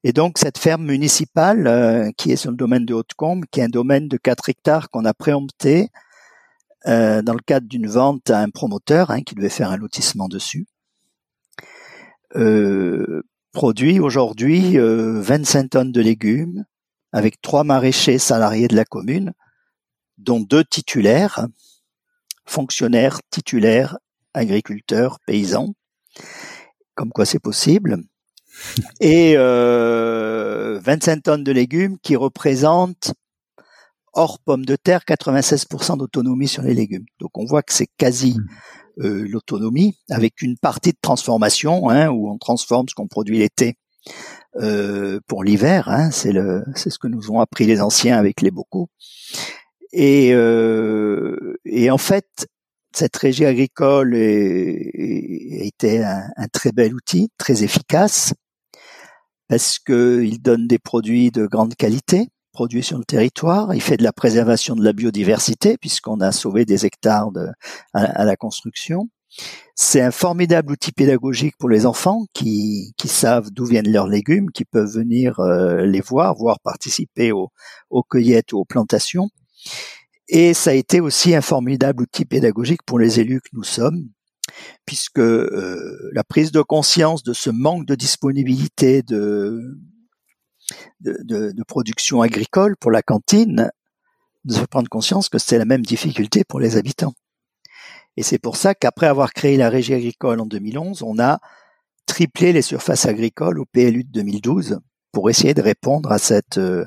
Et donc cette ferme municipale euh, qui est sur le domaine de Haute-Combe, qui est un domaine de 4 hectares qu'on a préempté euh, dans le cadre d'une vente à un promoteur hein, qui devait faire un lotissement dessus, produit aujourd'hui 25 tonnes de légumes avec trois maraîchers salariés de la commune, dont deux titulaires, fonctionnaires, titulaires, agriculteurs, paysans, comme quoi c'est possible, (laughs) et euh, 25 tonnes de légumes qui représentent, hors pommes de terre, 96% d'autonomie sur les légumes. Donc on voit que c'est quasi mmh. Euh, l'autonomie, avec une partie de transformation, hein, où on transforme ce qu'on produit l'été euh, pour l'hiver. Hein, c'est le, c'est ce que nous ont appris les anciens avec les bocaux. Et, euh, et en fait, cette régie agricole était un, un, très bel outil, très efficace, parce qu'il donne des produits de grande qualité, produits sur le territoire. Il fait de la préservation de la biodiversité, puisqu'on a sauvé des hectares à, la construction. C'est un formidable outil pédagogique pour les enfants qui, savent d'où viennent leurs légumes, qui peuvent venir euh, les voir, voire participer aux, aux cueillettes ou aux plantations. Et ça a été aussi un formidable outil pédagogique pour les élus que nous sommes, puisque euh, la prise de conscience de ce manque de disponibilité de, de, de, de production agricole pour la cantine nous fait prendre conscience que c'est la même difficulté pour les habitants. Et c'est pour ça qu'après avoir créé la régie agricole en 2011, on a triplé les surfaces agricoles au PLU de 2012 pour essayer de répondre à cette euh,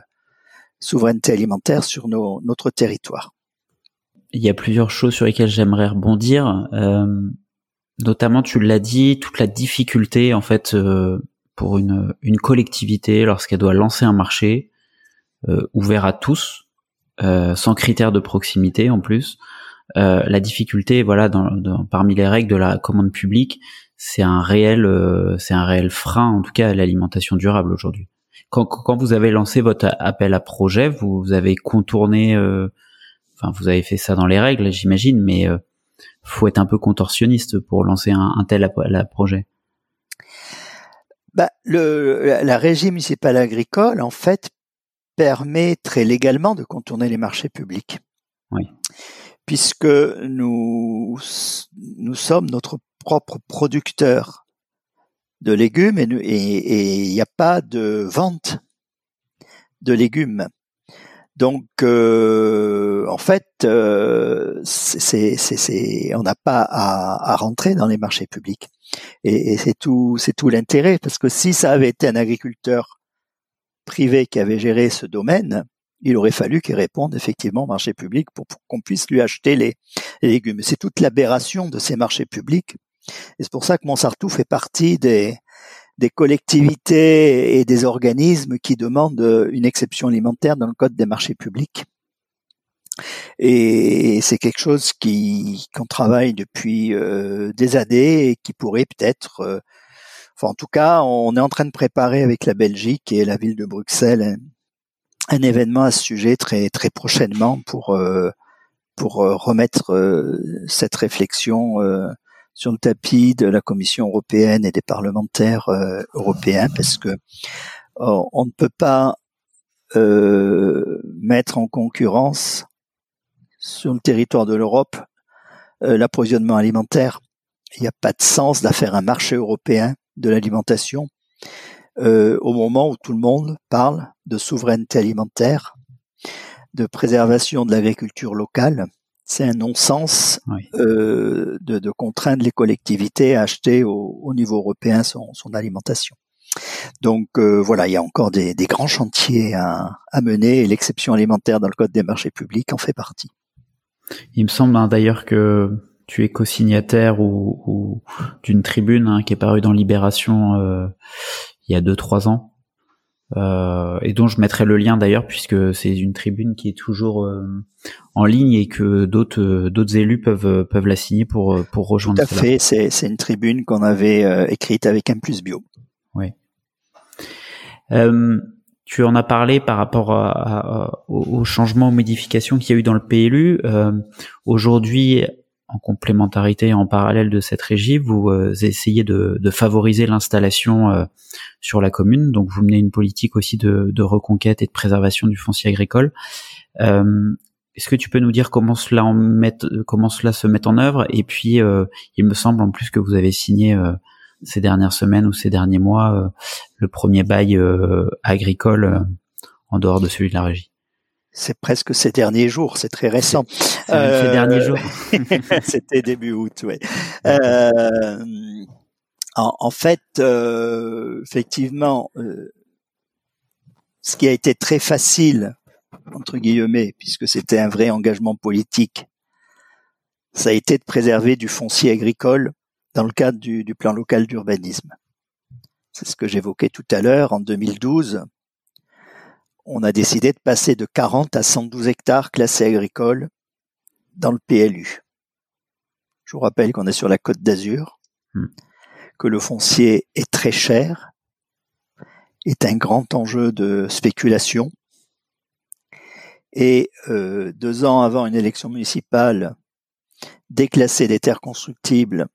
souveraineté alimentaire sur nos, notre territoire. Il y a plusieurs choses sur lesquelles j'aimerais rebondir. Euh, notamment, tu l'as dit, toute la difficulté en fait euh, pour une, une collectivité lorsqu'elle doit lancer un marché euh, ouvert à tous, euh, sans critères de proximité en plus. Euh, la difficulté, voilà, dans, dans, parmi les règles de la commande publique, c'est un réel, c'est un réel frein, en tout cas, à l'alimentation durable aujourd'hui quand, quand vous avez lancé votre appel à projet, vous, avez contourné, euh, enfin vous avez fait ça dans les règles, j'imagine, mais euh, faut être un peu contorsionniste pour lancer un, un tel appel à projet. Bah, le, la régie municipale agricole, en fait, permet très légalement de contourner les marchés publics. Oui. Puisque nous, nous sommes notre propre producteur de légumes et il n'y a pas de vente de légumes. Donc, euh, en fait, euh, c'est, c'est, on n'a pas à, à, rentrer dans les marchés publics. Et, c'est tout, c'est tout l'intérêt, parce que si ça avait été un agriculteur privé qui avait géré ce domaine, il aurait fallu qu'il réponde effectivement au marché public pour, qu'on puisse lui acheter les, légumes. C'est toute l'aberration de ces marchés publics et c'est pour ça que Montsartou fait partie des collectivités et des organismes qui demandent une exception alimentaire dans le code des marchés publics. Et c'est quelque chose qui qu'on travaille depuis euh, des années et qui pourrait peut-être, euh, enfin en tout cas, on est en train de préparer avec la Belgique et la ville de Bruxelles un, événement à ce sujet très très prochainement pour euh, pour remettre cette réflexion sur le tapis de la Commission européenne et des parlementaires euh, européens parce que on ne peut pas euh, mettre en concurrence sur le territoire de l'Europe euh, l'approvisionnement alimentaire. Il n'y a pas de sens d'affaire un marché européen de l'alimentation euh, au moment où tout le monde parle de souveraineté alimentaire, de préservation de l'agriculture locale. C'est un non-sens euh, de, de, contraindre les collectivités à acheter au, au niveau européen son, son alimentation. Donc euh, voilà, il y a encore des, des grands chantiers à, à mener et l'exception alimentaire dans le Code des marchés publics en fait partie. Il me semble hein, d'ailleurs que tu es co-signataire ou, ou d'une tribune hein, qui est parue dans Libération euh, il y a deux trois ans euh, et dont je mettrai le lien d'ailleurs puisque c'est une tribune qui est toujours euh, en ligne et que d'autres d'autres élus peuvent peuvent la signer pour pour rejoindre. Tout à fait, c'est c'est une tribune qu'on avait écrite avec un plus bio. Oui. Tu en as parlé par rapport aux changements, aux modifications qu'il y a eu dans le PLU. Aujourd'hui, en complémentarité et en parallèle de cette régie, vous euh, essayez de, de favoriser l'installation euh, sur la commune. Donc vous menez une politique aussi de, de reconquête et de préservation du foncier agricole. Euh, Est-ce que tu peux nous dire comment cela, en comment cela se met en œuvre? Et puis, euh, il me semble en plus que vous avez signé ces dernières semaines ou ces derniers mois le premier bail agricole en dehors de celui de la régie c'est presque ces derniers jours, c'est très récent. Euh, ces derniers jours. (laughs) C'était début août, oui. Euh, en, en, fait, euh, effectivement, euh, ce qui a été très facile, entre guillemets, puisque c'était un vrai engagement politique, ça a été de préserver du foncier agricole dans le cadre du, du plan local d'urbanisme. C'est ce que j'évoquais tout à l'heure. En 2012, on a décidé de passer de 40 à 112 hectares classés agricoles dans le PLU. Je vous rappelle qu'on est sur la côte d'Azur, hmm. que le foncier est très cher, est un grand enjeu de spéculation. Et euh, deux ans avant une élection municipale, déclasser des terres constructibles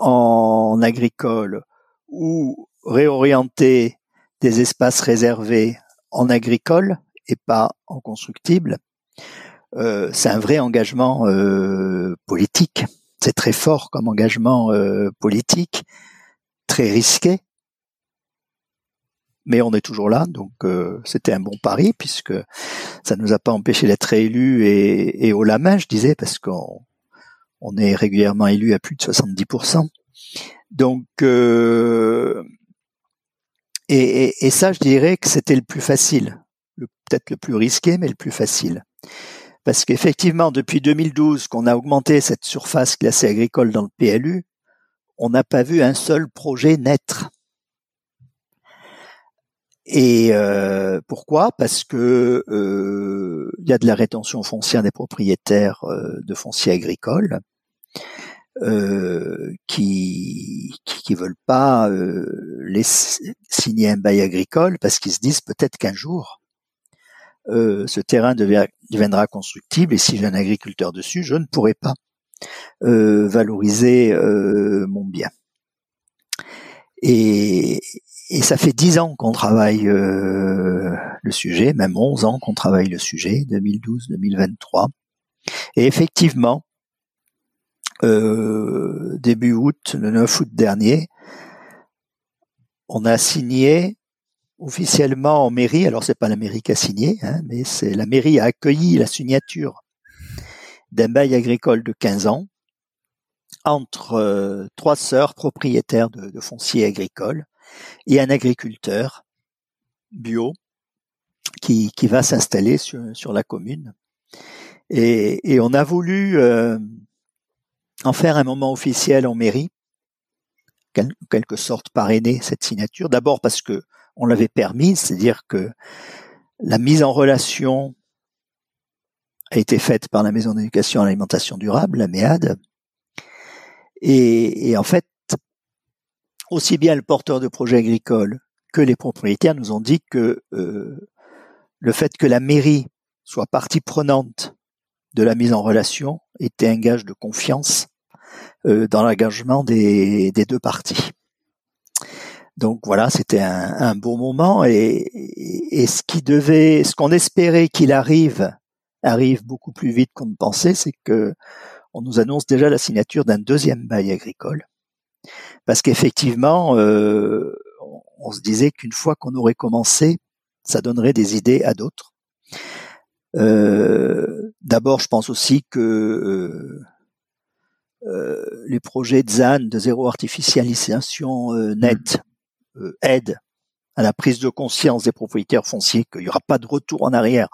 en agricole ou réorienter des espaces réservés en agricole et pas en constructible, euh, c'est un vrai engagement euh, politique. C'est très fort comme engagement euh, politique, très risqué, mais on est toujours là, donc euh, c'était un bon pari puisque ça nous a pas empêché d'être réélus et, et, au la main, je disais, parce qu'on on est régulièrement élu à plus de 70%. Donc euh, et, ça, je dirais que c'était le plus facile, peut-être le plus risqué, mais le plus facile. Parce qu'effectivement, depuis 2012, qu'on a augmenté cette surface classée agricole dans le PLU, on n'a pas vu un seul projet naître. Et euh, pourquoi? Parce que euh, il y a de la rétention foncière des propriétaires de fonciers agricoles euh, qui, qui, veulent pas euh, signer un bail agricole parce qu'ils se disent peut-être qu'un jour euh, ce terrain deviendra constructible et si j'ai un agriculteur dessus, je ne pourrai pas valoriser mon bien. Et, et, ça fait dix ans qu'on travaille le sujet, même onze ans qu'on travaille le sujet, 2012-2023. Et effectivement, euh, début août, le 9 août dernier, on a signé officiellement en mairie, alors c'est pas la mairie qui a signé, hein, mais c'est la mairie a accueilli la signature d'un bail agricole de 15 ans entre euh, trois sœurs propriétaires de, fonciers agricoles et un agriculteur bio qui, qui va s'installer sur, sur, la commune. Et, et on a voulu euh, en faire un moment officiel en mairie, en quelque sorte parrainer cette signature. D'abord parce que on l'avait permis, c'est-à-dire que la mise en relation a été faite par la Maison d'éducation à l'alimentation durable, la MEAD, et, en fait, aussi bien le porteur de projet agricole que les propriétaires nous ont dit que euh, le fait que la mairie soit partie prenante de la mise en relation était un gage de confiance dans l'engagement des, des, deux parties. Donc voilà, c'était un, un, beau moment et, et, ce qui devait, ce qu'on espérait qu'il arrive, arrive beaucoup plus vite qu'on ne pensait, c'est que on nous annonce déjà la signature d'un deuxième bail agricole, parce qu'effectivement, euh, on, se disait qu'une fois qu'on aurait commencé, ça donnerait des idées à d'autres. Euh, D'abord, je pense aussi que euh, euh les projets de ZAN, de zéro artificialisation euh, nette, euh, aident à la prise de conscience des propriétaires fonciers qu'il n'y aura pas de retour en arrière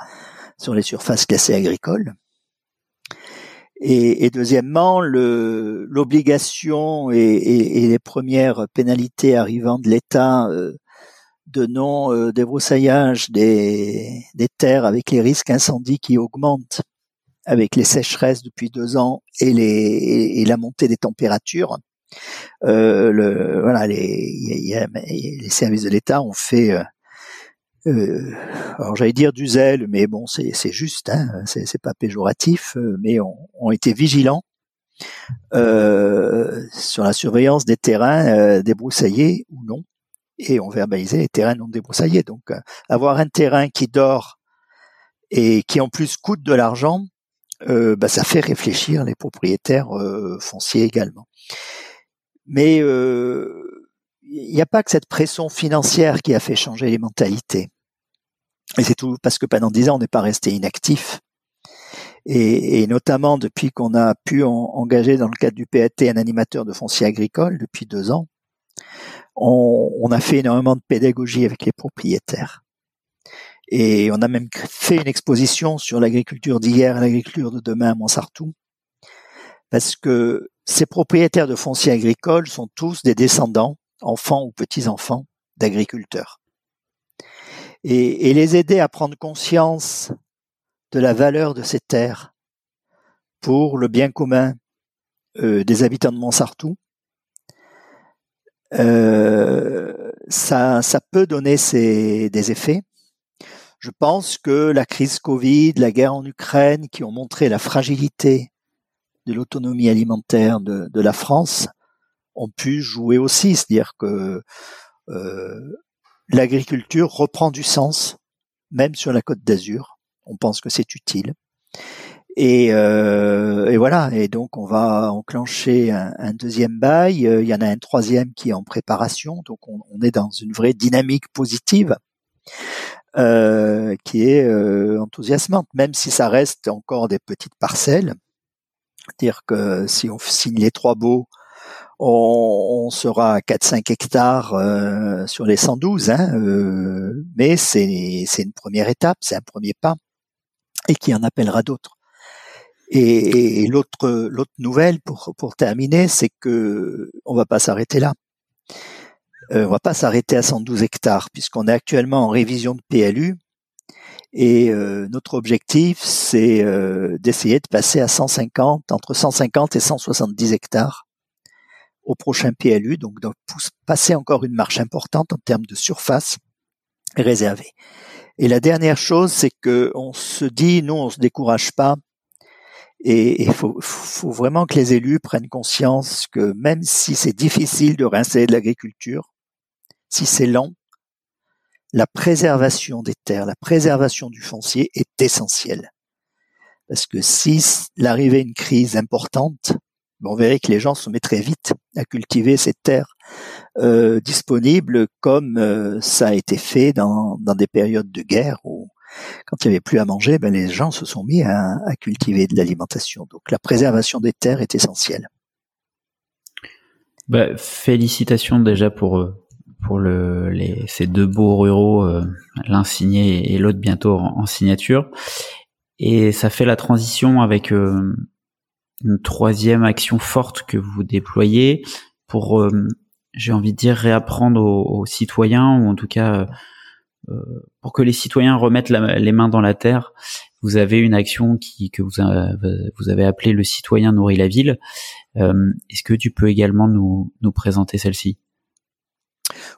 sur les surfaces classées agricoles. Et, et deuxièmement, l'obligation et, et, et, les premières pénalités arrivant de l'État euh, de non euh, débroussaillage des, des terres avec les risques incendies qui augmentent avec les sécheresses depuis deux ans et, les, et la montée des températures. Euh, le, voilà, les, y a, les services de l'État ont fait euh, euh, alors j'allais dire du zèle, mais bon, c'est, juste, hein, c'est, pas péjoratif, euh, mais on, ont été vigilants euh, sur la surveillance des terrains débroussaillés ou non, et on verbalisait les terrains non débroussaillés. Donc avoir un terrain qui dort et qui en plus coûte de l'argent, bah, ça fait réfléchir les propriétaires fonciers également. Mais il n'y a pas que cette pression financière qui a fait changer les mentalités. Et c'est tout parce que pendant dix ans, on n'est pas resté inactif. Et, notamment depuis qu'on a pu engager dans le cadre du PAT un animateur de foncier agricole depuis deux ans, on, a fait énormément de pédagogie avec les propriétaires. Et on a même fait une exposition sur l'agriculture d'hier et l'agriculture de demain à Montsartou, parce que ces propriétaires de foncier agricole sont tous des descendants, enfants ou petits-enfants, d'agriculteurs et, et, les aider à prendre conscience de la valeur de ces terres pour le bien commun euh, des habitants de Montsartou, euh, ça, ça peut donner des effets. Je pense que la crise Covid, la guerre en Ukraine, qui ont montré la fragilité de l'autonomie alimentaire de, de, la France, ont pu jouer aussi, c'est-à-dire que euh, l'agriculture reprend du sens, même sur la côte d'Azur. On pense que c'est utile. Et, euh, et, voilà. Et donc on va enclencher un, un, deuxième bail. Il y en a un troisième qui est en préparation. Donc on, on est dans une vraie dynamique positive euh, qui est euh, enthousiasmante, même si ça reste encore des petites parcelles. C'est-à-dire que si on signe les trois baux, on, on sera à 4-5 hectares euh, sur les 112, hein, euh, mais c'est une première étape, c'est un premier pas, et qui en appellera d'autres. Et, et l'autre l'autre nouvelle pour pour terminer, c'est que on va pas s'arrêter là. Euh, on va pas s'arrêter à 112 hectares puisqu'on est actuellement en révision de PLU et euh, notre objectif c'est euh, d'essayer de passer à 150 entre 150 et 170 hectares au prochain PLU, donc de passer encore une marche importante en termes de surface réservée. Et la dernière chose, c'est que on se dit, nous, on se décourage pas, et il faut, faut, vraiment que les élus prennent conscience que même si c'est difficile de réinstaller de l'agriculture, si c'est lent, la préservation des terres, la préservation du foncier est essentielle. Parce que si l'arrivée d'une crise importante, on verrait que les gens se mettraient vite à cultiver ces terres euh, disponibles comme euh, ça a été fait dans, dans, des périodes de guerre où quand il n'y avait plus à manger, ben, les gens se sont mis à, à cultiver de l'alimentation. Donc la préservation des terres est essentielle. Bah, félicitations déjà pour euh, pour le, les, ces deux beaux ruraux, euh, l'un signé et l'autre bientôt en, signature. Et ça fait la transition avec euh, une troisième action forte que vous déployez pour, euh, j'ai envie de dire, réapprendre aux, citoyens, ou en tout cas pour que les citoyens remettent les mains dans la terre. Vous avez une action qui, que vous, vous avez appelée le citoyen nourrit la ville. Est-ce que tu peux également nous, nous présenter celle-ci?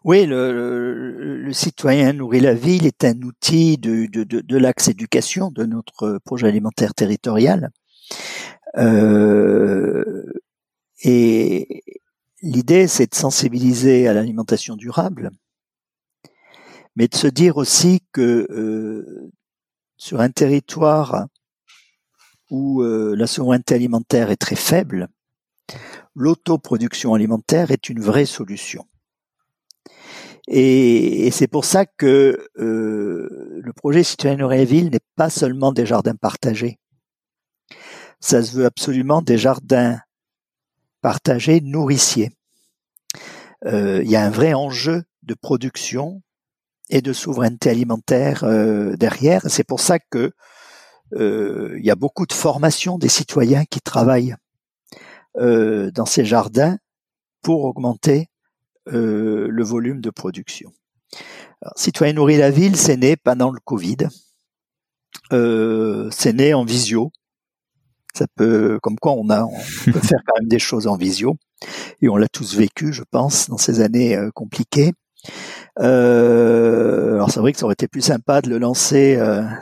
Oui, le, citoyen nourrit la ville est un outil de, de, de, de l'axe éducation de notre projet alimentaire territorial. Euh, et l'idée, c'est de sensibiliser à l'alimentation durable, mais de se dire aussi que euh, sur un territoire où euh, la souveraineté alimentaire est très faible, l'autoproduction alimentaire est une vraie solution. Et, c'est pour ça que euh, le projet Citoyen Ville n'est pas seulement des jardins partagés. Ça se veut absolument des jardins partagés nourriciers. Euh, il y a un vrai enjeu de production et de souveraineté alimentaire euh, derrière. C'est pour ça que il y a beaucoup de formation des citoyens qui travaillent dans ces jardins pour augmenter euh, le volume de production. Alors, Citoyen nourrit la ville, c'est né pendant le Covid. Euh, c'est né en visio. Ça peut, comme quoi on a, on peut (laughs) faire quand même des choses en visio. Et on l'a tous vécu, je pense, dans ces années euh, compliquées. Alors c'est vrai que ça aurait été plus sympa de le lancer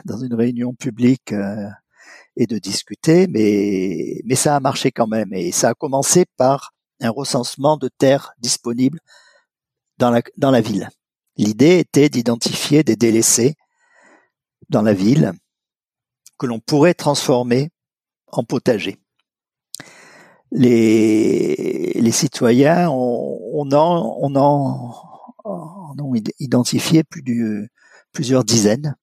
dans une réunion publique et de discuter, mais mais ça a marché quand même et ça a commencé par un recensement de terres disponibles dans la ville. L'idée était d'identifier des délaissés dans la ville que l'on pourrait transformer en potager. Les, citoyens, on, on en, on en en ont identifié plusieurs dizaines.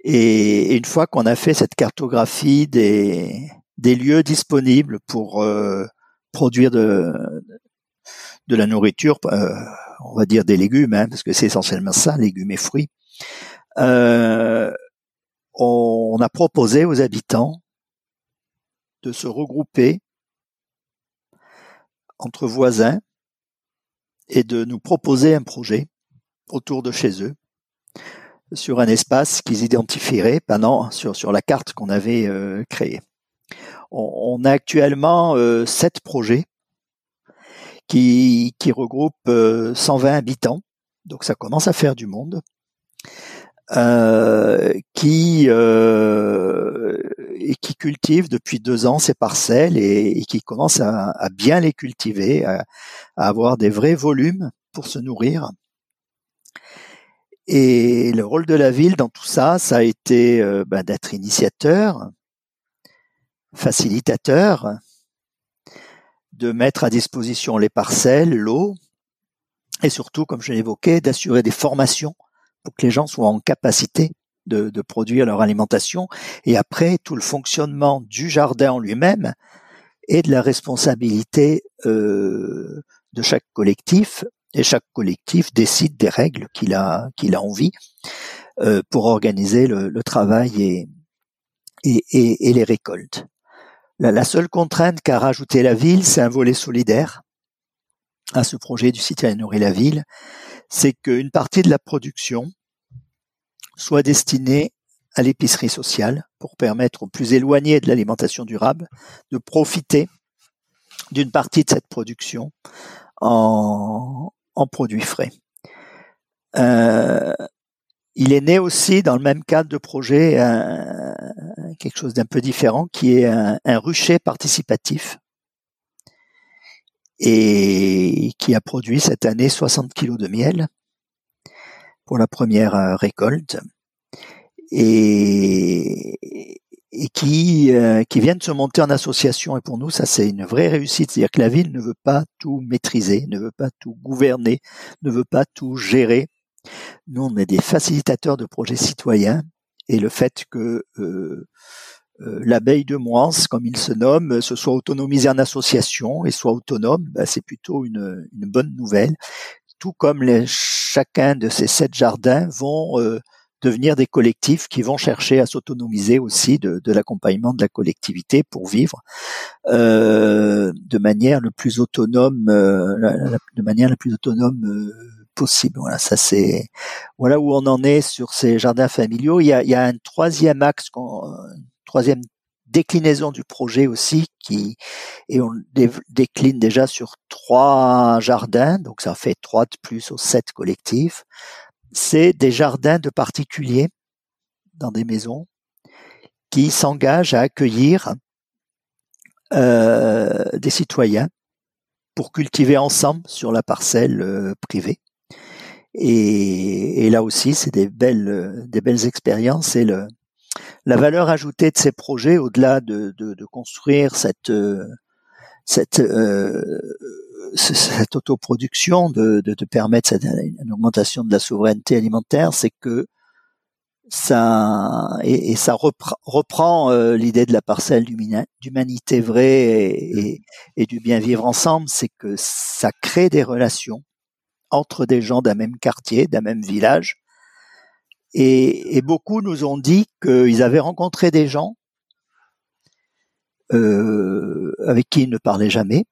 Et une fois qu'on a fait cette cartographie des, des lieux disponibles pour euh, produire de, la nourriture, euh, on va dire des légumes, hein, parce que c'est essentiellement ça, légumes et fruits, euh, on a proposé aux habitants de se regrouper entre voisins et de nous proposer un projet autour de chez eux sur un espace qu'ils identifieraient pendant sur, sur la carte qu'on avait créée. On, a actuellement euh, sept projets qui, regroupent 120 euh, habitants, donc ça commence à faire du monde. Euh, qui euh, cultive depuis deux ans ces parcelles et, qui commence à, bien les cultiver, à, avoir des vrais volumes pour se nourrir. Et le rôle de la ville dans tout ça, ça a été ben, d'être initiateur, facilitateur, de mettre à disposition les parcelles, l'eau, et surtout, comme je l'évoquais, d'assurer des formations pour que les gens soient en capacité de, de, produire leur alimentation. Et après, tout le fonctionnement du jardin en lui-même est de la responsabilité euh, de chaque collectif. Et chaque collectif décide des règles qu'il a, qu'il a envie euh, pour organiser le, le travail et, et, et, et, les récoltes. La, seule contrainte qu'a rajouté la ville, c'est un volet solidaire à ce projet du citoyen nourrir la ville, c'est qu'une partie de la production soit destinée à l'épicerie sociale pour permettre aux plus éloignés de l'alimentation durable de profiter d'une partie de cette production en, en produits frais. Euh, il est né aussi dans le même cadre de projet quelque chose d'un peu différent qui est un, rucher participatif et qui a produit cette année 60 kilos de miel pour la première euh, récolte et, et qui, euh, qui viennent se monter en association. Et pour nous, ça c'est une vraie réussite. C'est-à-dire que la ville ne veut pas tout maîtriser, ne veut pas tout gouverner, ne veut pas tout gérer. Nous, on est des facilitateurs de projets citoyens et le fait que euh, euh, l'abeille de Moins, comme il se nomme, se soit autonomisé en association et soit autonome, bah, c'est plutôt une, bonne nouvelle. Tout comme chacun de ces sept jardins vont euh, devenir des collectifs qui vont chercher à s'autonomiser aussi de, l'accompagnement de la collectivité pour vivre euh, de manière le plus autonome, euh, de manière la plus autonome euh, possible. Voilà, ça c'est voilà où on en est sur ces jardins familiaux. Il y a, un troisième axe, troisième déclinaison du projet aussi qui et on décline déjà sur trois jardins donc ça fait trois de plus aux sept collectifs c'est des jardins de particuliers dans des maisons qui s'engagent à accueillir euh, des citoyens pour cultiver ensemble sur la parcelle euh, privée et, et, là aussi c'est des belles des belles expériences et le la valeur ajoutée de ces projets, au-delà de, de, de, construire cette, cette euh, cette autoproduction, de, de, de permettre cette, une augmentation de la souveraineté alimentaire, c'est que ça et, ça reprend, euh, l'idée de la parcelle d'humanité vraie et, et, du bien vivre ensemble, c'est que ça crée des relations entre des gens d'un même quartier, d'un même village. Et, beaucoup nous ont dit qu'ils avaient rencontré des gens euh, avec qui ils ne parlaient jamais,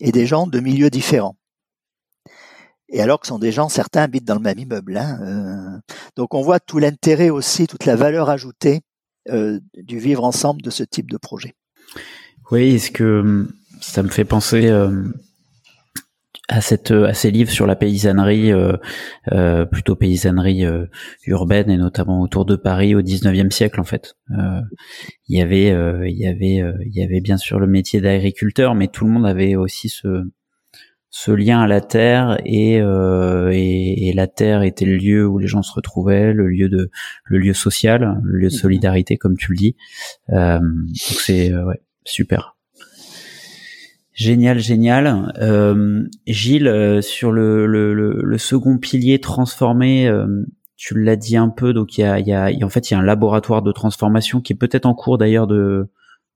et des gens de milieux différents. Et alors que ce sont des gens, certains habitent dans le même immeuble. Hein, euh. donc on voit tout l'intérêt aussi, toute la valeur ajoutée euh, du vivre ensemble de ce type de projet. Oui, est-ce que hum, ça me fait penser euh, à cette à ces livres sur la paysannerie, plutôt paysannerie urbaine et notamment autour de Paris au 19e siècle en fait. il y avait il y avait il y avait bien sûr le métier d'agriculteur, mais tout le monde avait aussi ce ce lien à la terre euh, et, et, la terre était le lieu où les gens se retrouvaient, le lieu de le lieu social, le lieu de mhm. solidarité comme tu le dis. Euh, donc c'est euh, ouais, super. Génial, génial. Euh, Gilles, sur le, le, le, second pilier transformé, tu l'as dit un peu, donc il y a, il y a, en fait il y a un laboratoire de transformation qui est peut-être en cours d'ailleurs de,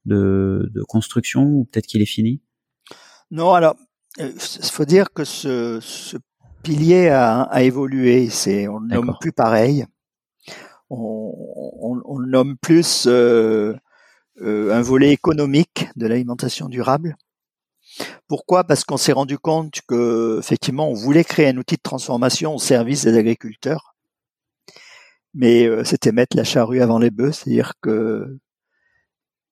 de, de construction ou peut-être qu'il est fini? Non, alors il faut dire que ce, ce pilier a, a, évolué. C'est, on le nomme plus pareil. On, on, on le nomme plus euh, euh, un volet économique de l'alimentation durable. Pourquoi? Parce qu'on s'est rendu compte que effectivement, on voulait créer un outil de transformation au service des agriculteurs, mais euh, c'était mettre la charrue avant les bœufs, c'est-à-dire que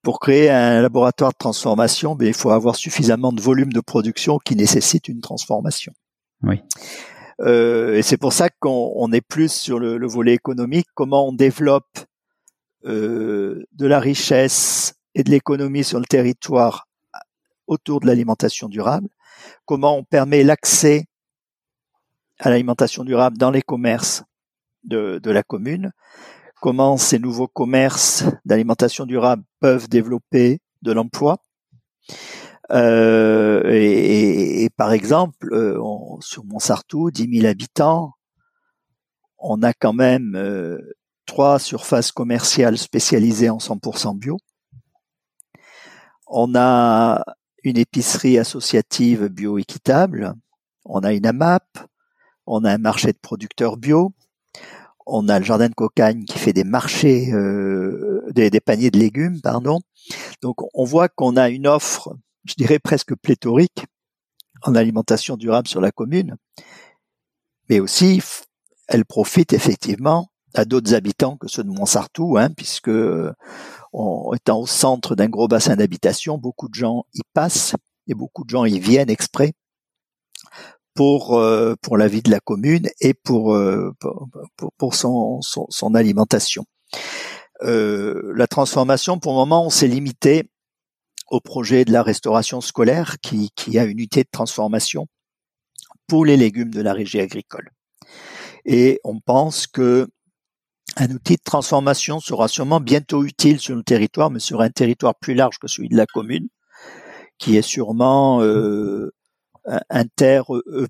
pour créer un laboratoire de transformation, ben, il faut avoir suffisamment de volume de production qui nécessite une transformation. Oui. Euh, et c'est pour ça qu'on est plus sur le, volet économique, comment on développe euh, de la richesse et de l'économie sur le territoire autour de l'alimentation durable, comment on permet l'accès à l'alimentation durable dans les commerces de, de la commune, comment ces nouveaux commerces d'alimentation durable peuvent développer de l'emploi. Euh, et, par exemple, euh, sur Montsartou, 10 000 habitants, on a quand même euh, trois surfaces commerciales spécialisées en 100% bio. On a une épicerie associative bio-équitable. On a une AMAP. On a un marché de producteurs bio on a le jardin de Cocagne qui fait des marchés, euh, des, paniers de légumes, pardon. Donc on voit qu'on a une offre, je dirais presque pléthorique en alimentation durable sur la commune, mais aussi elle profite effectivement à d'autres habitants que ceux de Montsartou, hein, puisque étant au centre d'un gros bassin d'habitation, beaucoup de gens y passent et beaucoup de gens y viennent exprès pour euh, pour la vie de la commune et pour euh, pour, pour son, son, son, alimentation. Euh, la transformation, pour le moment, on s'est limité au projet de la restauration scolaire qui, qui a une unité de transformation pour les légumes de la régie agricole. Et on pense que un outil de transformation sera sûrement bientôt utile sur le territoire, mais sur un territoire plus large que celui de la commune, qui est sûrement euh, inter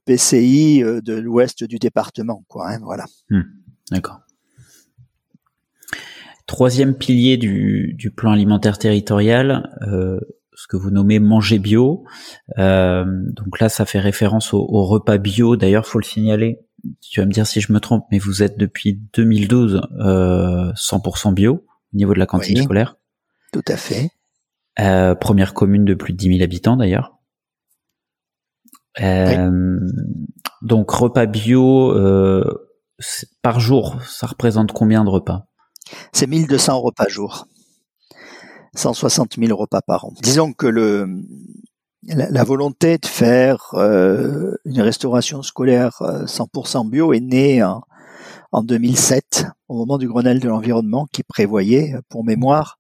EPCI euh, de l'ouest du département, quoi. Hein, voilà. Hmm, d'accord. Troisième pilier du, du, plan alimentaire territorial, euh, ce que vous nommez manger bio. Euh, donc là, ça fait référence au, repas bio. D'ailleurs, faut le signaler. Tu vas me dire si je me trompe, mais vous êtes depuis 2012 euh, 100% bio au niveau de la cantine scolaire. Tout à fait. Euh, première commune de plus de 10 000 habitants d'ailleurs. Euh, donc repas bio euh, par jour, ça représente combien de repas? C'est 1200 repas jour. 160 000 repas par an. Disons que le, la, volonté de faire euh, une restauration scolaire 100% bio est née en, en 2007, au moment du Grenelle de l'environnement, qui prévoyait, pour mémoire,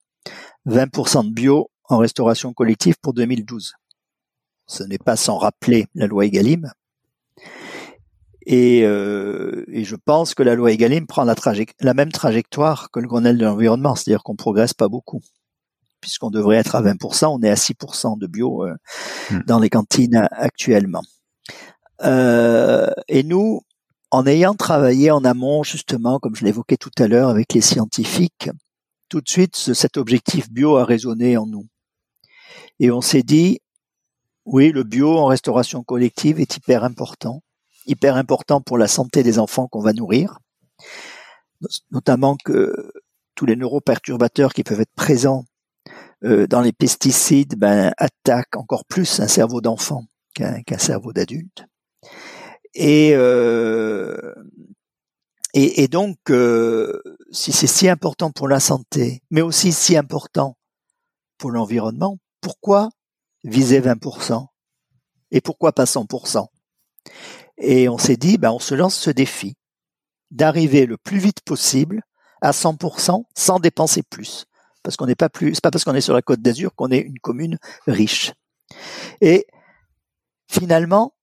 20% de bio en restauration collective pour 2012 ce n'est pas sans rappeler la loi Egalim. Et, euh, je pense que la loi Egalim prend la, même trajectoire que le Grenelle de l'environnement, c'est-à-dire qu'on progresse pas beaucoup. Puisqu'on devrait être à 20%, on est à 6% de bio hmm. dans les cantines actuellement. et nous, en ayant travaillé en amont, justement, comme je l'évoquais tout à l'heure avec les scientifiques, tout de suite, cet objectif bio a résonné en nous. Et on s'est dit, oui, le bio en restauration collective est hyper important, hyper important pour la santé des enfants qu'on va nourrir, notamment que tous les neuroperturbateurs qui peuvent être présents euh, dans les pesticides ben, attaquent encore plus un cerveau d'enfant qu'un cerveau d'adulte. Et, euh, et, et, donc, euh, si c'est si important pour la santé, mais aussi si important pour l'environnement, pourquoi viser 20% Et pourquoi pas 100% Et on s'est dit, ben, on se lance ce défi d'arriver le plus vite possible à 100% sans dépenser plus. Parce qu'on n'est pas plus, c'est pas parce qu'on est sur la côte d'Azur qu'on est une commune riche. Et finalement,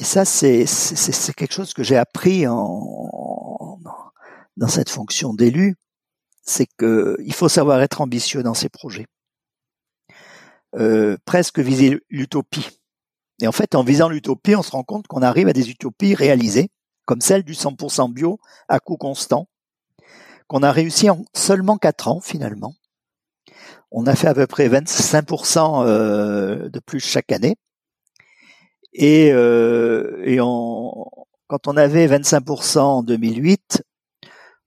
et ça, c'est, c'est, quelque chose que j'ai appris en, dans cette fonction d'élu, c'est qu'il faut savoir être ambitieux dans ses projets. Euh, presque viser l'utopie. Et en fait, en visant l'utopie, on se rend compte qu'on arrive à des utopies réalisées, comme celle du 100% bio à coût constant, qu'on a réussi en seulement 4 ans finalement. On a fait à peu près 25% euh, de plus chaque année. Et, euh, quand on avait 25% en 2008,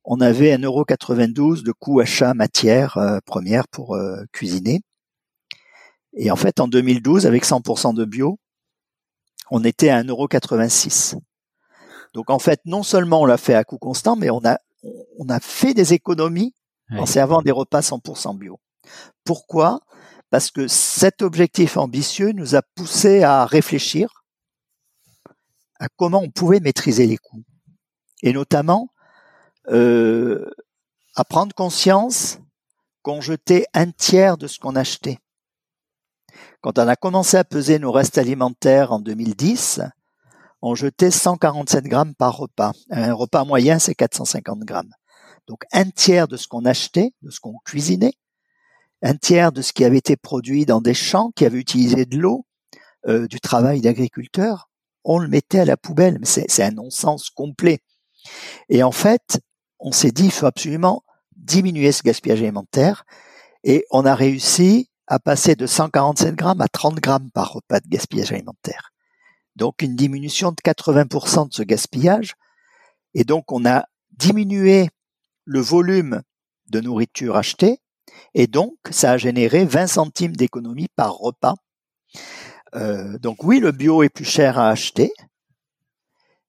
on avait 1,92€ de coût achat matière euh, première pour cuisiner. Et en fait, en 2012, avec 100% de bio, on était à 1,86€. Donc en fait, non seulement on l'a fait à coût constant, mais on a, on a fait des économies en servant des repas 100% bio. Pourquoi? Parce que cet objectif ambitieux nous a poussé à réfléchir à comment on pouvait maîtriser les coûts, et notamment euh, à prendre conscience qu'on jetait un tiers de ce qu'on achetait. Quand on a commencé à peser nos restes alimentaires en 2010, on jetait 147 grammes par repas. Un repas moyen, c'est 450 grammes. Donc un tiers de ce qu'on achetait, de ce qu'on cuisinait, un tiers de ce qui avait été produit dans des champs qui avaient utilisé de l'eau, euh, du travail d'agriculteur, on le mettait à la poubelle. Mais c'est un non-sens complet. Et en fait, on s'est dit, il faut absolument diminuer ce gaspillage alimentaire. Et on a réussi à passer de 147 grammes à 30 grammes par repas de gaspillage alimentaire. Donc une diminution de 80% de ce gaspillage. Et donc on a diminué le volume de nourriture achetée et donc, ça a généré 20 centimes d'économie par repas. Euh, donc oui, le bio est plus cher à acheter,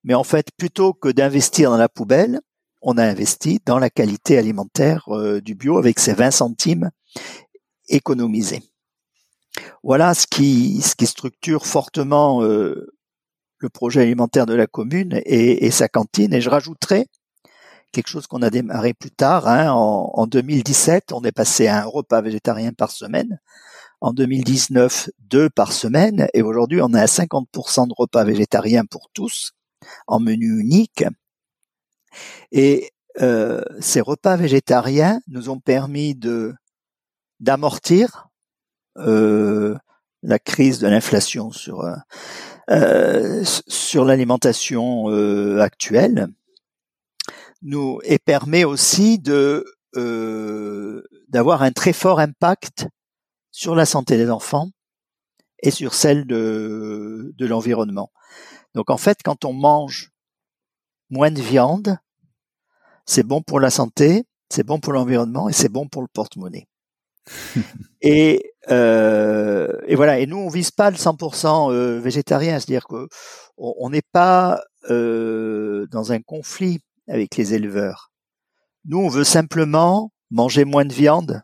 mais en fait, plutôt que d'investir dans la poubelle, on a investi dans la qualité alimentaire euh, du bio avec ces 20 centimes économisés. Voilà ce qui, ce qui structure fortement euh, le projet alimentaire de la commune et, et sa cantine. Et je rajouterai quelque chose qu'on a démarré plus tard. Hein. En, 2017, on est passé à un repas végétarien par semaine. En 2019, deux par semaine. Et aujourd'hui, on est à 50% de repas végétariens pour tous en menu unique. Et euh, ces repas végétariens nous ont permis de d'amortir euh, la crise de l'inflation sur euh, sur l'alimentation actuelle nous et permet aussi de euh, d'avoir un très fort impact sur la santé des enfants et sur celle de, de l'environnement. Donc en fait, quand on mange moins de viande, c'est bon pour la santé, c'est bon pour l'environnement et c'est bon pour le porte-monnaie. (laughs) et, euh, et voilà. Et nous, on vise pas le 100% euh, végétarien, c'est-à-dire que on n'est pas euh, dans un conflit avec les éleveurs. Nous, on veut simplement manger moins de viande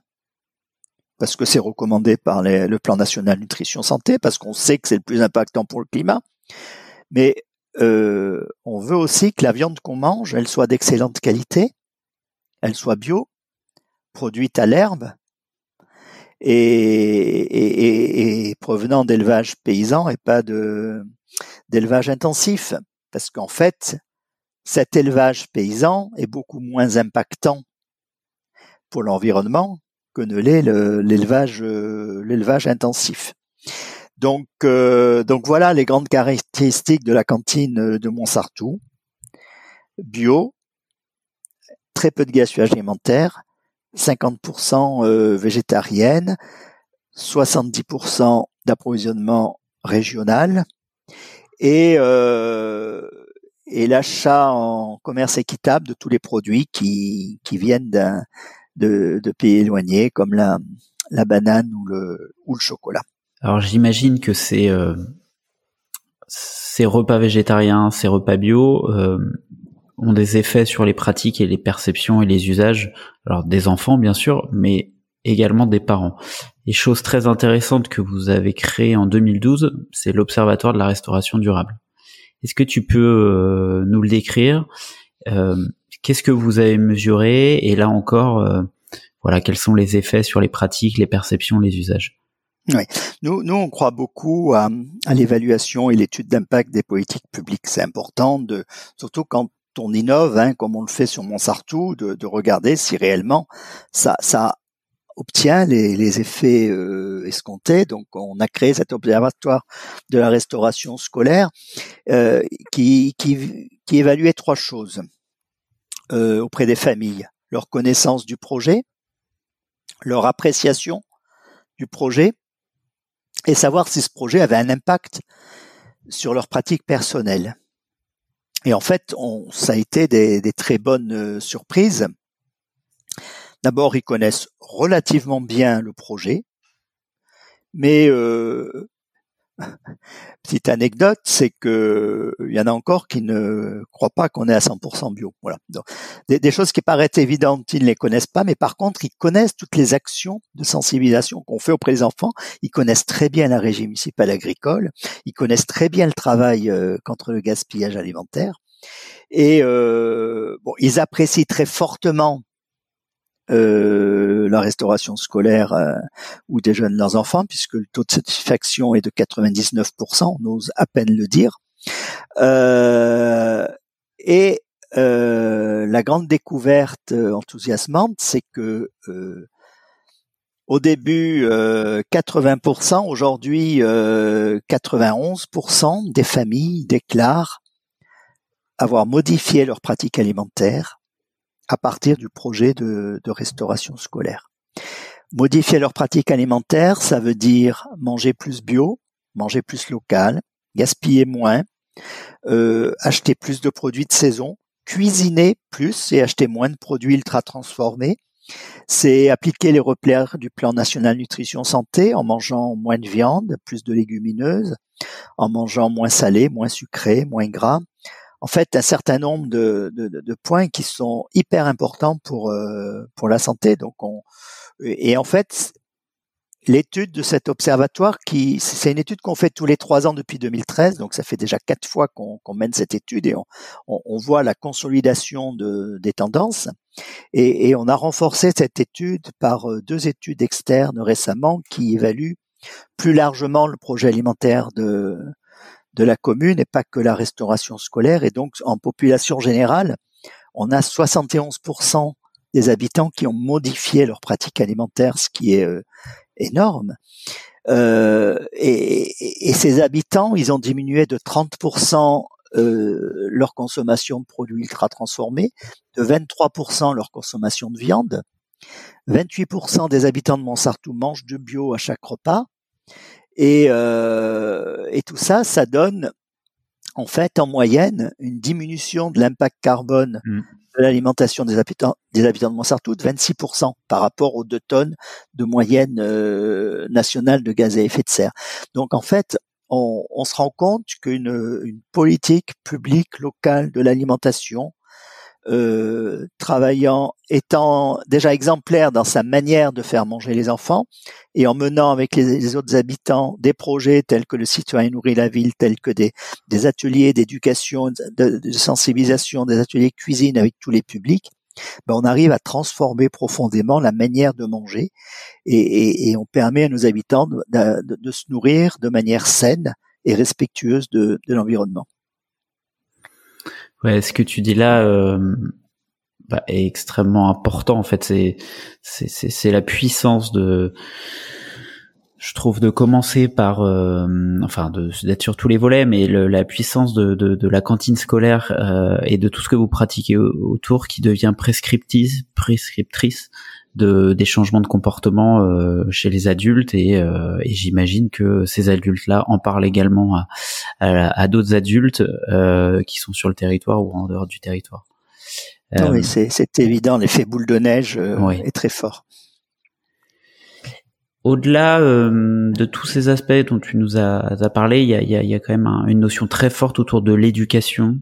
parce que c'est recommandé par le plan national nutrition santé, parce qu'on sait que c'est le plus impactant pour le climat. Mais euh, on veut aussi que la viande qu'on mange, elle soit d'excellente qualité, elle soit bio, produite à l'herbe et, et provenant d'élevage paysan et pas de d'élevage intensif. Parce qu'en fait, cet élevage paysan est beaucoup moins impactant pour l'environnement que ne l'est l'élevage l'élevage intensif. Donc donc voilà les grandes caractéristiques de la cantine de Montsartou. Bio, très peu de gaspillage alimentaire, 50% végétarienne, 70% d'approvisionnement régional et, euh, l'achat en commerce équitable de tous les produits qui, qui viennent de, pays éloignés comme la, banane ou le, chocolat. Alors j'imagine que ces, euh, ces repas végétariens, ces repas bio euh, ont des effets sur les pratiques et les perceptions et les usages, alors des enfants bien sûr, mais également des parents. Et chose très intéressante que vous avez créée en 2012, c'est l'Observatoire de la restauration durable. Est-ce que tu peux euh, nous le décrire? Euh, Qu'est-ce que vous avez mesuré? Et là encore, euh, voilà, quels sont les effets sur les pratiques, les perceptions, les usages? Oui. Nous, nous, on croit beaucoup à, l'évaluation et l'étude d'impact des politiques publiques. C'est important, de, surtout quand on innove, hein, comme on le fait sur Montsartou, de, de regarder si réellement ça, ça obtient les, effets euh, escomptés. Donc, on a créé cet observatoire de la restauration scolaire euh, qui, qui, qui, évaluait trois choses euh, auprès des familles leur connaissance du projet, leur appréciation du projet, et savoir si ce projet avait un impact sur leur pratique personnelle. Et en fait, ça a été des, très bonnes surprises. D'abord, ils connaissent relativement bien le projet, mais euh, (laughs) petite anecdote, c'est que il y en a encore qui ne croient pas qu'on est à 100% bio. Voilà. des, choses qui paraissent évidentes, ils ne les connaissent pas, mais par contre, ils connaissent toutes les actions de sensibilisation qu'on fait auprès des enfants. Ils connaissent très bien la régie municipale agricole. Ils connaissent très bien le travail euh, contre le gaspillage alimentaire. Et euh, bon, ils apprécient très fortement euh, la restauration scolaire euh, ou des jeunes leurs enfants, puisque le taux de satisfaction est de 99%, on ose à peine le dire. Euh, et la grande découverte enthousiasmante, c'est que au début 80%, aujourd'hui 91% des familles déclarent avoir modifié leur pratique alimentaire à partir du projet de, restauration scolaire. Modifier leur pratique alimentaire, ça veut dire manger plus bio, manger plus local, gaspiller moins, euh, acheter plus de produits de saison, cuisiner plus et acheter moins de produits ultra transformés. C'est appliquer les repères du plan national nutrition santé en mangeant moins de viande, plus de légumineuses, en mangeant moins salé, moins sucré, moins gras, en fait un certain nombre de, de, de points qui sont hyper importants pour euh, pour la santé. Donc on et en fait l'étude de cet observatoire qui c'est une étude qu'on fait tous les trois ans depuis 2013 donc ça fait déjà quatre fois qu'on mène cette étude et on, on, voit la consolidation de, des tendances et, et, on a renforcé cette étude par euh, deux études externes récemment qui évaluent plus largement le projet alimentaire de de la commune et pas que la restauration scolaire. Et donc, en population générale, on a 71% des habitants qui ont modifié leur pratique alimentaire, ce qui est euh, énorme. Euh, et, ces habitants, ils ont diminué de 30% euh, leur consommation de produits ultra transformés, de 23% leur consommation de viande. 28% des habitants de Montsartou mangent du bio à chaque repas et, euh, et tout ça, ça donne en fait en moyenne une diminution de l'impact carbone mmh. de l'alimentation des habitants, des habitants de Montsartou de 26% par rapport aux 2 tonnes de moyenne euh, nationale de gaz à effet de serre. Donc en fait, on, on se rend compte qu'une une politique publique locale de l'alimentation euh, travaillant, étant déjà exemplaire dans sa manière de faire manger les enfants et en menant avec les, autres habitants des projets tels que le citoyen nourrit la ville, tels que des, ateliers d'éducation, de, sensibilisation, des ateliers cuisine avec tous les publics, ben on arrive à transformer profondément la manière de manger et, on permet à nos habitants de, de, se nourrir de manière saine et respectueuse de, de l'environnement. Ouais, ce que tu dis là, euh, bah, est extrêmement important. En fait, c'est c'est la puissance de je trouve de commencer par, euh, enfin, d'être sur tous les volets, mais la puissance de, de, de, la cantine scolaire euh, et de tout ce que vous pratiquez autour qui devient prescriptrice, prescriptrice de des changements de comportement euh, chez les adultes et, euh, et j'imagine que ces adultes-là en parlent également à, à, d'autres adultes euh, qui sont sur le territoire ou en dehors du territoire. oui, c'est évident, l'effet boule de neige est très fort. Au-delà euh, de tous ces aspects dont tu nous as, parlé, il y a, y, a, y a, quand même une notion très forte autour de l'éducation,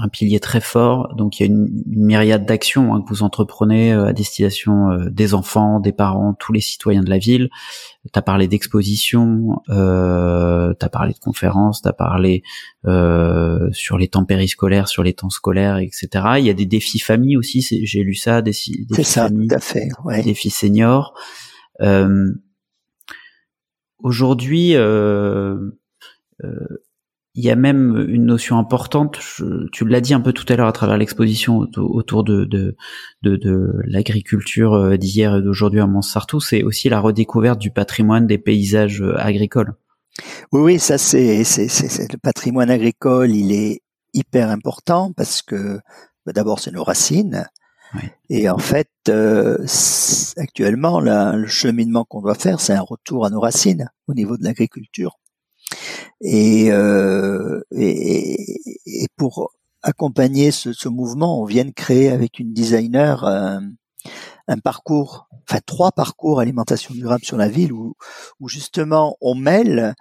un pilier très fort. Donc il y a une, myriade d'actions hein, que vous entreprenez euh, à destination euh, des enfants, des parents, tous les citoyens de la ville. Tu as parlé d'expositions, euh, tu as parlé de conférences, tu as parlé sur les temps périscolaires, sur les temps scolaires, etc. Il y a des défis famille aussi, j'ai lu ça, des, défis ça, famille, tout à fait, ouais. défis seniors. Euh, Aujourd'hui, euh, euh, il y a même une notion importante. tu l'as dit un peu tout à l'heure à travers l'exposition autour de de, de, de l'agriculture euh, d'hier et d'aujourd'hui à Montsartou, c'est aussi la redécouverte du patrimoine des paysages euh, agricoles. Oui, oui, ça c'est c'est le patrimoine agricole. Il est hyper important parce que bah, d'abord c'est nos racines, et en fait, euh, actuellement, le cheminement qu'on doit faire, c'est un retour à nos racines au niveau de l'agriculture. Et, euh, et, pour accompagner ce, mouvement, on vient de créer avec une designer un, euh, un parcours, enfin trois parcours alimentation durable sur la ville où, où justement on mêle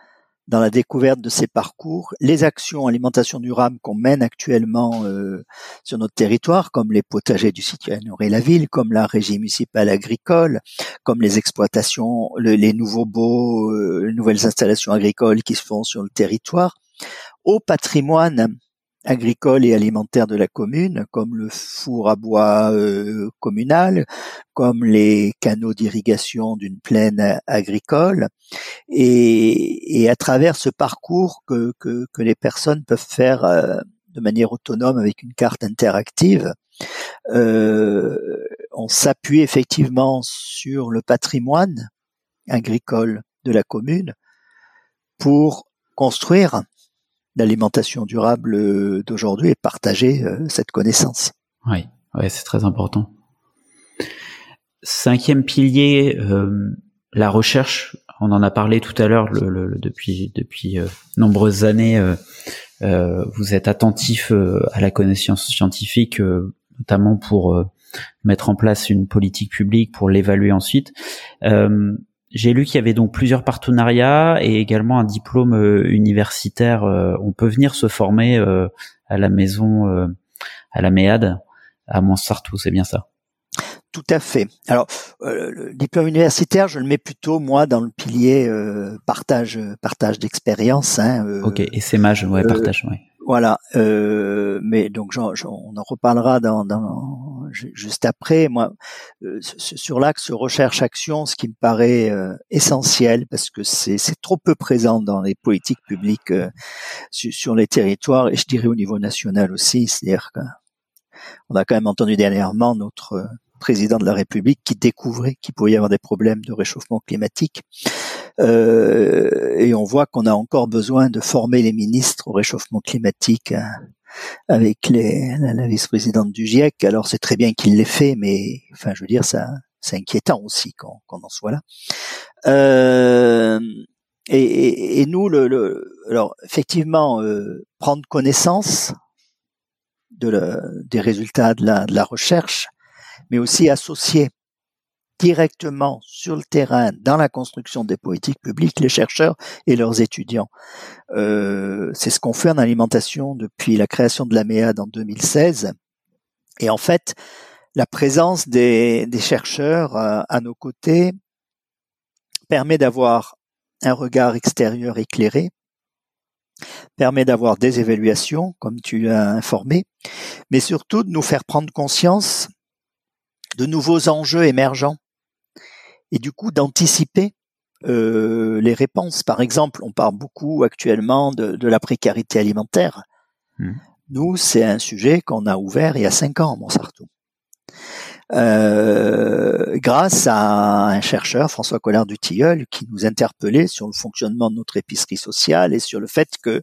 dans la découverte de ces parcours, les actions alimentation durable qu'on mène actuellement euh, sur notre territoire, comme les potagers du citoyen la ville, comme la régie municipale agricole, comme les exploitations, les nouveaux beaux, euh, les nouvelles installations agricoles qui se font sur le territoire, au patrimoine agricole et alimentaire de la commune, comme le four à bois euh, communal, comme les canaux d'irrigation d'une plaine agricole, et, à travers ce parcours que, que, les personnes peuvent faire euh, de manière autonome avec une carte interactive, euh, on s'appuie effectivement sur le patrimoine agricole de la commune pour construire l'alimentation durable euh, d'aujourd'hui et partager euh, cette connaissance. Oui, c'est très important. Cinquième pilier, euh, la recherche. On en a parlé tout à l'heure. Depuis depuis nombreuses années, vous êtes attentif à la connaissance scientifique, notamment pour mettre en place une politique publique, pour l'évaluer ensuite. J'ai lu qu'il y avait donc plusieurs partenariats et également un diplôme euh, universitaire. Euh, on peut venir se former euh, à la maison, à la MEAD, à Montsartou, c'est bien ça tout à fait. Alors, le diplôme universitaire, je le mets plutôt moi dans le pilier partage, partage d'expérience. Hein, ok, et c'est mage, ouais, partage, ouais. Voilà, euh, mais donc on en reparlera dans, dans, juste après. Moi, euh, sur l'axe recherche-action, ce qui me paraît euh, essentiel parce que c'est trop peu présent dans les politiques publiques euh, sur, les territoires et je dirais au niveau national aussi. C'est-à-dire qu'on a quand même entendu dernièrement notre président de la République qui découvrait qu'il pouvait y avoir des problèmes de réchauffement climatique. Euh, et on voit qu'on a encore besoin de former les ministres au réchauffement climatique hein, avec les, la, vice-présidente du GIEC. Alors c'est très bien qu'il l'ait fait, mais enfin je veux dire ça, c'est inquiétant aussi qu'on en soit là. Euh, et, et, nous, le, le, alors effectivement, euh, prendre connaissance de des résultats de la, de la recherche, mais aussi associer directement sur le terrain dans la construction des politiques publiques les chercheurs et leurs étudiants. Euh, c'est ce qu'on fait en alimentation depuis la création de la MEAD en 2016. Et en fait, la présence des, chercheurs euh, à, nos côtés permet d'avoir un regard extérieur éclairé, permet d'avoir des évaluations, comme tu l'as informé, mais surtout de nous faire prendre conscience de nouveaux enjeux émergents et du coup d'anticiper euh, les réponses. Par exemple, on parle beaucoup actuellement de, de la précarité alimentaire. Mmh. Nous, c'est un sujet qu'on a ouvert il y a cinq ans à Montsartou. Euh, grâce à un chercheur, François Collard du Tilleul, qui nous interpellait sur le fonctionnement de notre épicerie sociale et sur le fait que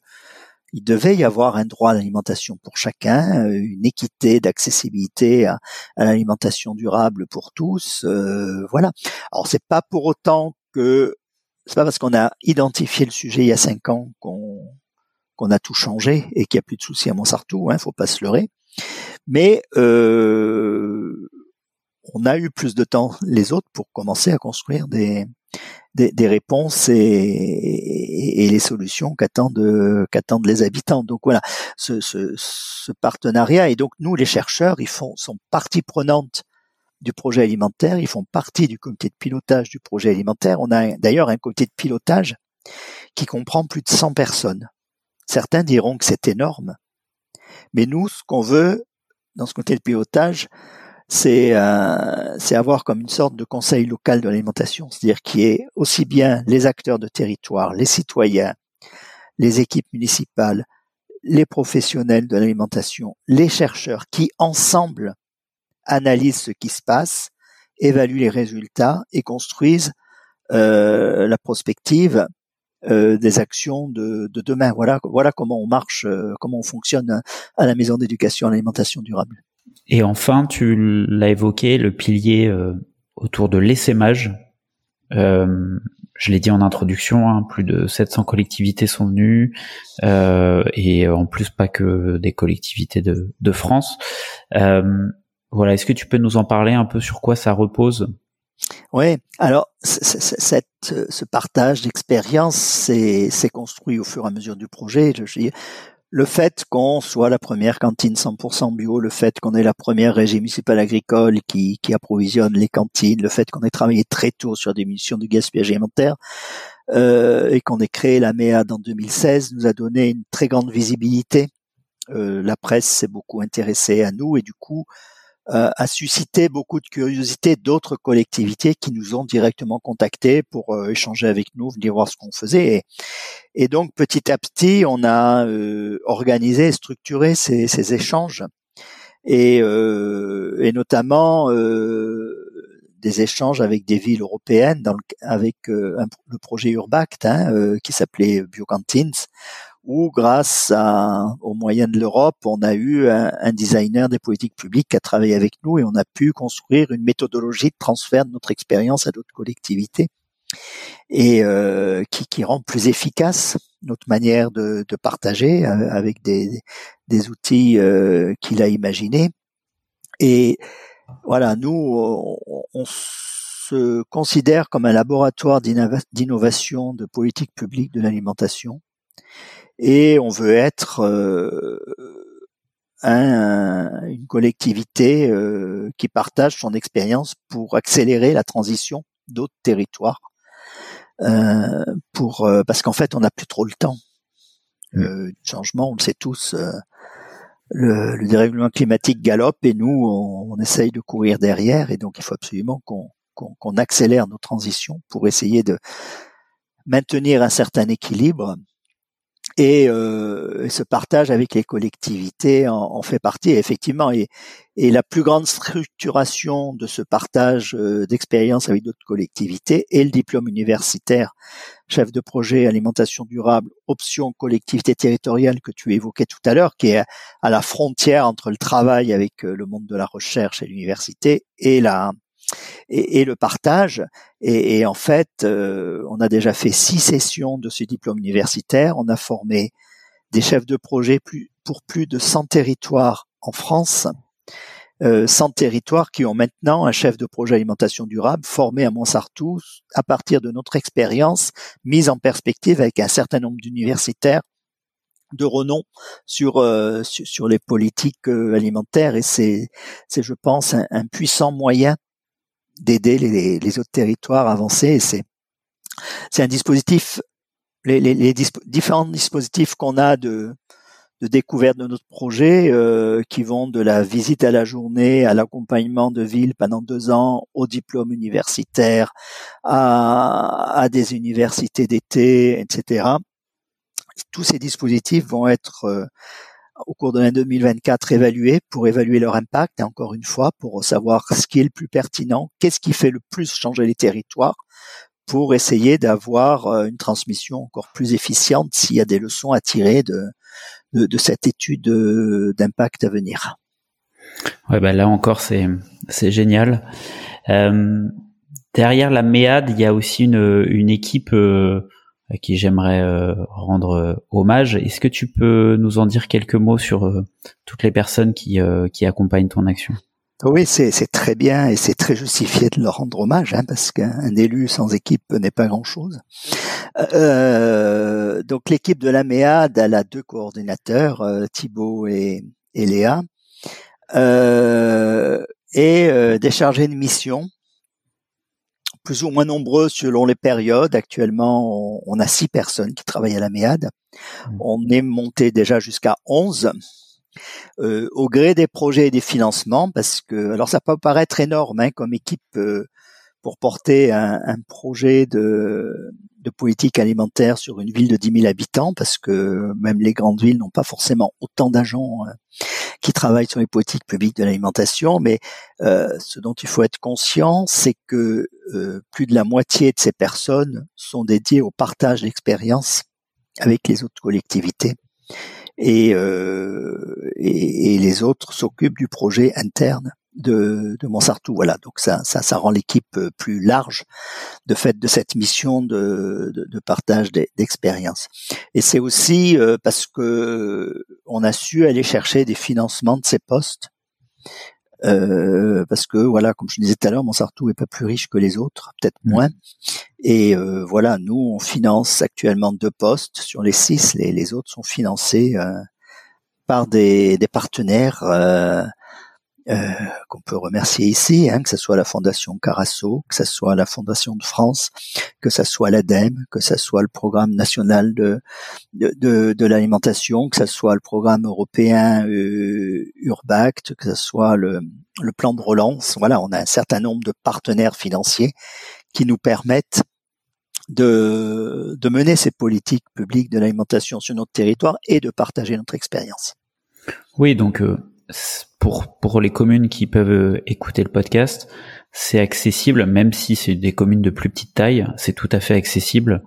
il devait y avoir un droit à l'alimentation pour chacun, euh, une équité d'accessibilité à, l'alimentation durable pour tous. Euh, voilà. Alors c'est pas pour autant que c'est pas parce qu'on a identifié le sujet il y a cinq ans qu'on qu'on a tout changé et qu'il n'y a plus de soucis à Montsartou. Hein, faut pas se leurrer. Mais euh, on a eu plus de temps les autres pour commencer à construire des, des, réponses et, les solutions qu'attendent qu'attendent les habitants. Donc voilà, ce, ce, partenariat et donc nous les chercheurs, ils font sont partie prenante du projet alimentaire, ils font partie du comité de pilotage du projet alimentaire. On a d'ailleurs un comité de pilotage qui comprend plus de 100 personnes. Certains diront que c'est énorme, mais nous, ce qu'on veut dans ce comité de pilotage, c'est euh, c'est avoir comme une sorte de conseil local de l'alimentation, c'est-à-dire qui est aussi bien les acteurs de territoire, les citoyens, les équipes municipales, les professionnels de l'alimentation, les chercheurs qui ensemble analysent ce qui se passe, évaluent les résultats et construisent euh, la prospective euh, des actions de, de, demain. Voilà, comment on marche, comment on fonctionne à la maison d'éducation à l'alimentation durable. Et enfin, tu l'as évoqué, le pilier euh, autour de l'essaimage. Euh, je l'ai dit en introduction, hein, plus de 700 collectivités sont venues, euh, et en plus pas que des collectivités de, de France. Euh, voilà, est-ce que tu peux nous en parler un peu sur quoi ça repose? Oui, alors cette, ce partage d'expérience s'est construit au fur et à mesure du projet. Je, le fait qu'on soit la première cantine 100% bio, le fait qu'on ait la première régie municipale agricole qui, qui approvisionne les cantines, le fait qu'on ait travaillé très tôt sur des missions de gaspillage alimentaire euh, et qu'on ait créé la MEAD en 2016 nous a donné une très grande visibilité. Euh, la presse s'est beaucoup intéressée à nous et du coup euh, a suscité beaucoup de curiosité d'autres collectivités qui nous ont directement contactés pour euh, échanger avec nous, venir voir ce qu'on faisait. Et, donc petit à petit, on a euh, organisé et structuré ces, ces échanges et, et notamment des échanges avec des villes européennes, dans le, avec le projet Urbact hein, qui s'appelait Biocantines, où grâce à, aux moyens de l'Europe, on a eu un, designer des politiques publiques qui a travaillé avec nous et on a pu construire une méthodologie de transfert de notre expérience à d'autres collectivités et euh, qui, rend plus efficace notre manière de, partager euh, avec des, des outils euh, qu'il a imaginés. Et voilà, nous, on, on se considère comme un laboratoire d'innovation de politique publique de l'alimentation et on veut être euh, une collectivité euh, qui partage son expérience pour accélérer la transition d'autres territoires. Euh, pour parce qu'en fait on n'a plus trop le temps. Mmh. Le changement, on le sait tous, le, le, dérèglement climatique galope et nous on, essaye de courir derrière et donc il faut absolument qu'on qu'on accélère nos transitions pour essayer de maintenir un certain équilibre et, euh, ce partage avec les collectivités en, en fait partie effectivement. Et, et, la plus grande structuration de ce partage euh, d'expérience avec d'autres collectivités est le diplôme universitaire. Chef de projet alimentation durable option collectivité territoriale que tu évoquais tout à l'heure qui est à la frontière entre le travail avec euh, le monde de la recherche et l'université et la et, le partage. Et, en fait, euh, on a déjà fait six sessions de ce diplôme universitaire. On a formé des chefs de projet pour plus de 100 territoires en France. Euh, 100 territoires qui ont maintenant un chef de projet alimentation durable formé à Montsartou à partir de notre expérience mise en perspective avec un certain nombre d'universitaires de renom sur euh, sur, les politiques euh, alimentaires et c'est c'est je pense un puissant moyen d'aider les, les, autres territoires à avancer. C'est c'est un dispositif, les, les, les différents dispositifs qu'on a de, de découverte de notre projet, euh, qui vont de la visite à la journée, à l'accompagnement de ville pendant deux ans, au diplôme universitaire, à, à des universités d'été, etc. Tous ces dispositifs vont être euh, au cours de l'année 2024 évaluer pour évaluer leur impact et encore une fois pour savoir ce qui est le plus pertinent, qu'est-ce qui fait le plus changer les territoires pour essayer d'avoir euh, une transmission encore plus efficiente s'il y a des leçons à tirer de, de, cette étude euh, d'impact à venir. Ouais, bah là encore, c'est c'est génial. Euh, derrière la MEAD, il y a aussi une, une équipe à qui j'aimerais euh, rendre hommage. Est-ce que tu peux nous en dire quelques mots sur toutes les personnes qui, qui accompagnent ton action? Oui, c'est très bien et c'est très justifié de leur rendre hommage, hein, parce qu'un élu sans équipe n'est pas grand-chose. Euh, donc l'équipe de la MEAD, a deux coordinateurs, euh, Thibaut et, et Léa, euh, et euh, des chargés de mission, plus ou moins nombreux selon les périodes. Actuellement, on, on a six personnes qui travaillent à la MEAD. Mmh. On est monté déjà jusqu'à onze euh, au gré des projets et des financements, parce que alors ça peut paraître énorme hein, comme équipe euh, pour porter un, un projet de, de, politique alimentaire sur une ville de 10 000 habitants, parce que même les grandes villes n'ont pas forcément autant d'agents euh, qui travaillent sur les politiques publiques de l'alimentation, mais ce dont il faut être conscient, c'est que plus de la moitié de ces personnes sont dédiées au partage d'expériences avec les autres collectivités. Et, euh, et, et, les autres s'occupent du projet interne de, de Montsartou. Voilà, donc ça, ça, ça rend l'équipe euh, plus large de fait de cette mission de, de, de partage d'expérience. Et c'est aussi euh, parce que on a su aller chercher des financements de ces postes euh, parce que voilà, comme je disais tout à l'heure, Montsartou est pas plus riche que les autres, peut-être moins. Et euh, voilà, nous on finance actuellement deux postes sur les six, les, les autres sont financés euh, par des, des partenaires euh, qu'on peut remercier ici, hein, que ce soit la Fondation Carasso, que ce soit la Fondation de France, que ce soit l'ADEME, que ce soit le Programme national de, de, de, l'alimentation, que ce soit le programme européen euh, Urbact, que ce soit le, le plan de relance. Voilà, on a un certain nombre de partenaires financiers qui nous permettent de, de mener ces politiques publiques de l'alimentation sur notre territoire et de partager notre expérience. Oui, donc euh, pour pour les communes qui peuvent euh, écouter le podcast, c'est accessible, même si c'est des communes de plus petite taille, c'est tout à fait accessible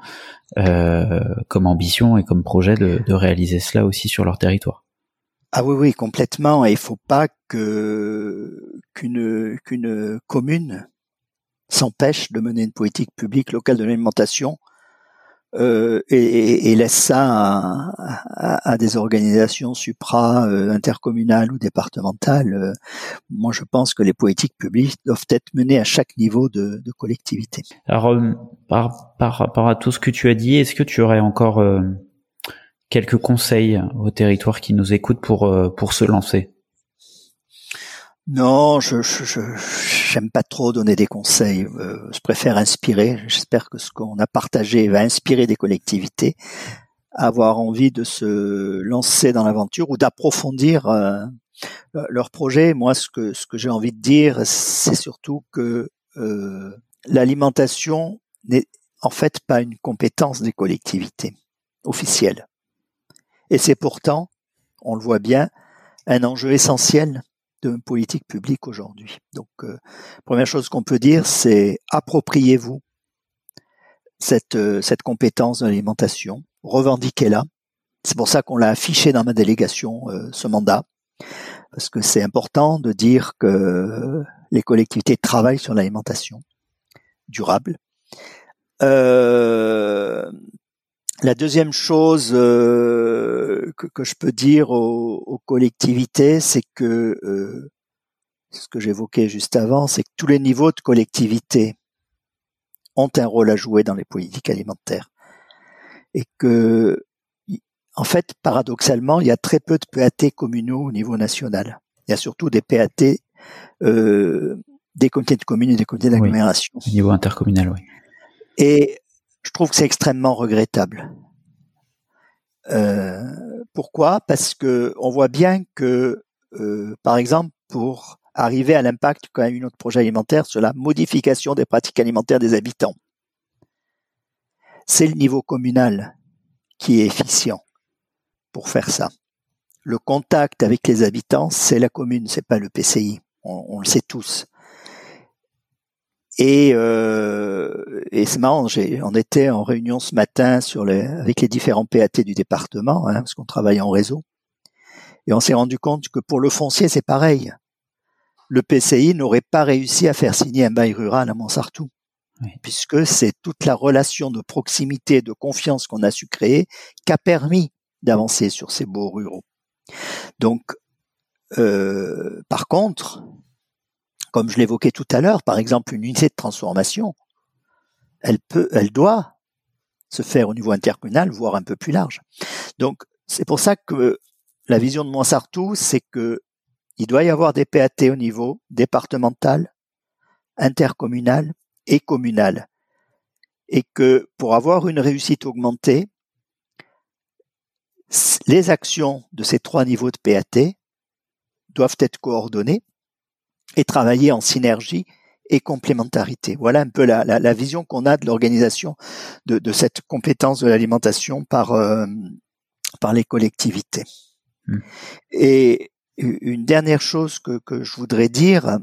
euh, comme ambition et comme projet de, de, réaliser cela aussi sur leur territoire. Ah oui, oui, complètement. Et il faut pas que qu'une qu'une commune s'empêche de mener une politique publique locale de l'alimentation euh, et, et, laisse ça à, à, des organisations supra euh, intercommunales ou départementales. Euh, moi, je pense que les politiques publiques doivent être menées à chaque niveau de, de collectivité. Alors, par, par, rapport à tout ce que tu as dit, est-ce que tu aurais encore quelques conseils aux territoires qui nous écoutent pour pour se lancer? Non, je, j'aime pas trop donner des conseils. Euh, je préfère inspirer. J'espère que ce qu'on a partagé va inspirer des collectivités à avoir envie de se lancer dans l'aventure ou d'approfondir euh, leur projet. Moi, ce que ce que j'ai envie de dire, c'est surtout que euh, l'alimentation n'est en fait pas une compétence des collectivités officielles. Et c'est pourtant, on le voit bien, un enjeu essentiel de politique publique aujourd'hui. Donc, euh, première chose qu'on peut dire, c'est appropriez-vous cette, euh, cette compétence de l'alimentation, revendiquez-la. C'est pour ça qu'on l'a affiché dans ma délégation, euh, ce mandat, parce que c'est important de dire que les collectivités travaillent sur l'alimentation durable. La deuxième chose euh, que, je peux dire aux, collectivités, c'est que euh, ce que j'évoquais juste avant, c'est que tous les niveaux de collectivité ont un rôle à jouer dans les politiques alimentaires, et que, en fait, paradoxalement, il y a très peu de PAT communaux au niveau national. Il y a surtout des PAT euh, des comités de communes et des comités d'agglomération. au niveau intercommunal, oui. Et je trouve que c'est extrêmement regrettable. Euh, pourquoi? Parce que on voit bien que, euh, par exemple, pour arriver à l'impact qu'a eu notre projet alimentaire sur la modification des pratiques alimentaires des habitants, c'est le niveau communal qui est efficient pour faire ça. le contact avec les habitants, c'est la commune, c'est pas le PCI. On, le sait tous. Et, euh, et c'est marrant, on était en réunion ce matin sur les, avec les différents PAT du département, hein, parce qu'on travaille en réseau. Et on s'est rendu compte que pour le foncier, c'est pareil. Le PCI n'aurait pas réussi à faire signer un bail rural à Montsartou. Puisque c'est toute la relation de proximité, de confiance qu'on a su créer qui a permis d'avancer sur ces beaux ruraux. Donc, euh, par contre, comme je l'évoquais tout à l'heure, par exemple, une unité de transformation, elle peut, elle doit se faire au niveau intercommunal, voire un peu plus large. Donc, c'est pour ça que la vision de Montsartou, c'est que il doit y avoir des PAT au niveau départemental, intercommunal et communal. Et que pour avoir une réussite augmentée, les actions de ces trois niveaux de PAT doivent être coordonnées et travailler en synergie et complémentarité. Voilà un peu la, vision qu'on a de l'organisation de, cette compétence de l'alimentation par, euh, par les collectivités. Hmm. Et une dernière chose que, que je voudrais dire,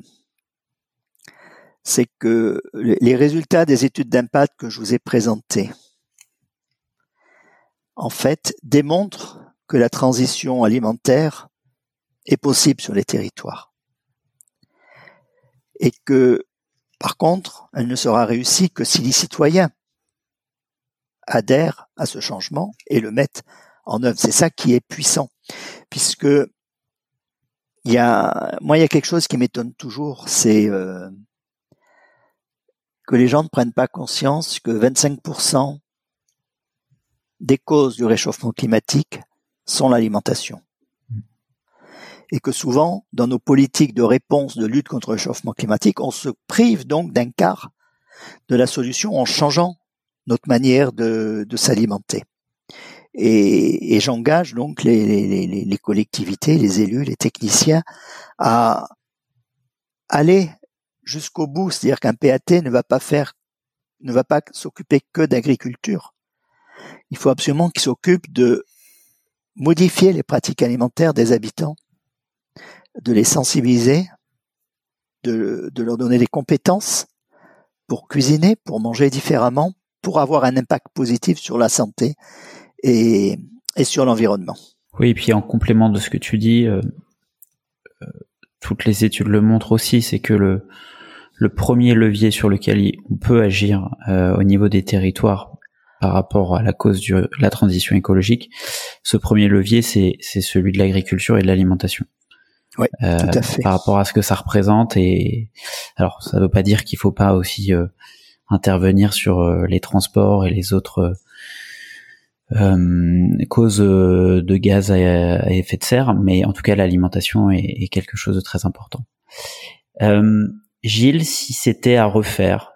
c'est que les résultats des études d'impact que je vous ai présentées, en fait, démontrent que la transition alimentaire est possible sur les territoires. Et que, par contre, elle ne sera réussie que si les citoyens adhèrent à ce changement et le mettent en œuvre. C'est ça qui est puissant, puisque il y a, moi, il y a quelque chose qui m'étonne toujours, c'est euh, que les gens ne prennent pas conscience que 25% des causes du réchauffement climatique sont l'alimentation. Et que souvent, dans nos politiques de réponse de lutte contre le réchauffement climatique, on se prive donc d'un quart de la solution en changeant notre manière de, s'alimenter. Et, j'engage donc les, les, collectivités, les élus, les techniciens à aller jusqu'au bout, c'est-à-dire qu'un PAT ne va pas faire, ne va pas s'occuper que d'agriculture. Il faut absolument qu'il s'occupe de modifier les pratiques alimentaires des habitants, de les sensibiliser, de, leur donner des compétences pour cuisiner, pour manger différemment, pour avoir un impact positif sur la santé et, sur l'environnement. Oui, et puis en complément de ce que tu dis, euh, euh, toutes les études le montrent aussi, c'est que le, le premier levier sur lequel on peut agir euh, au niveau des territoires par rapport à la cause de la transition écologique, ce premier levier, c'est celui de l'agriculture et de l'alimentation. Oui, euh, tout à fait. Par rapport à ce que ça représente et alors ça ne veut pas dire qu'il faut pas aussi euh, intervenir sur les transports et les autres causes de gaz à, effet de serre, mais en tout cas l'alimentation est, est, quelque chose de très important. Gilles, si c'était à refaire,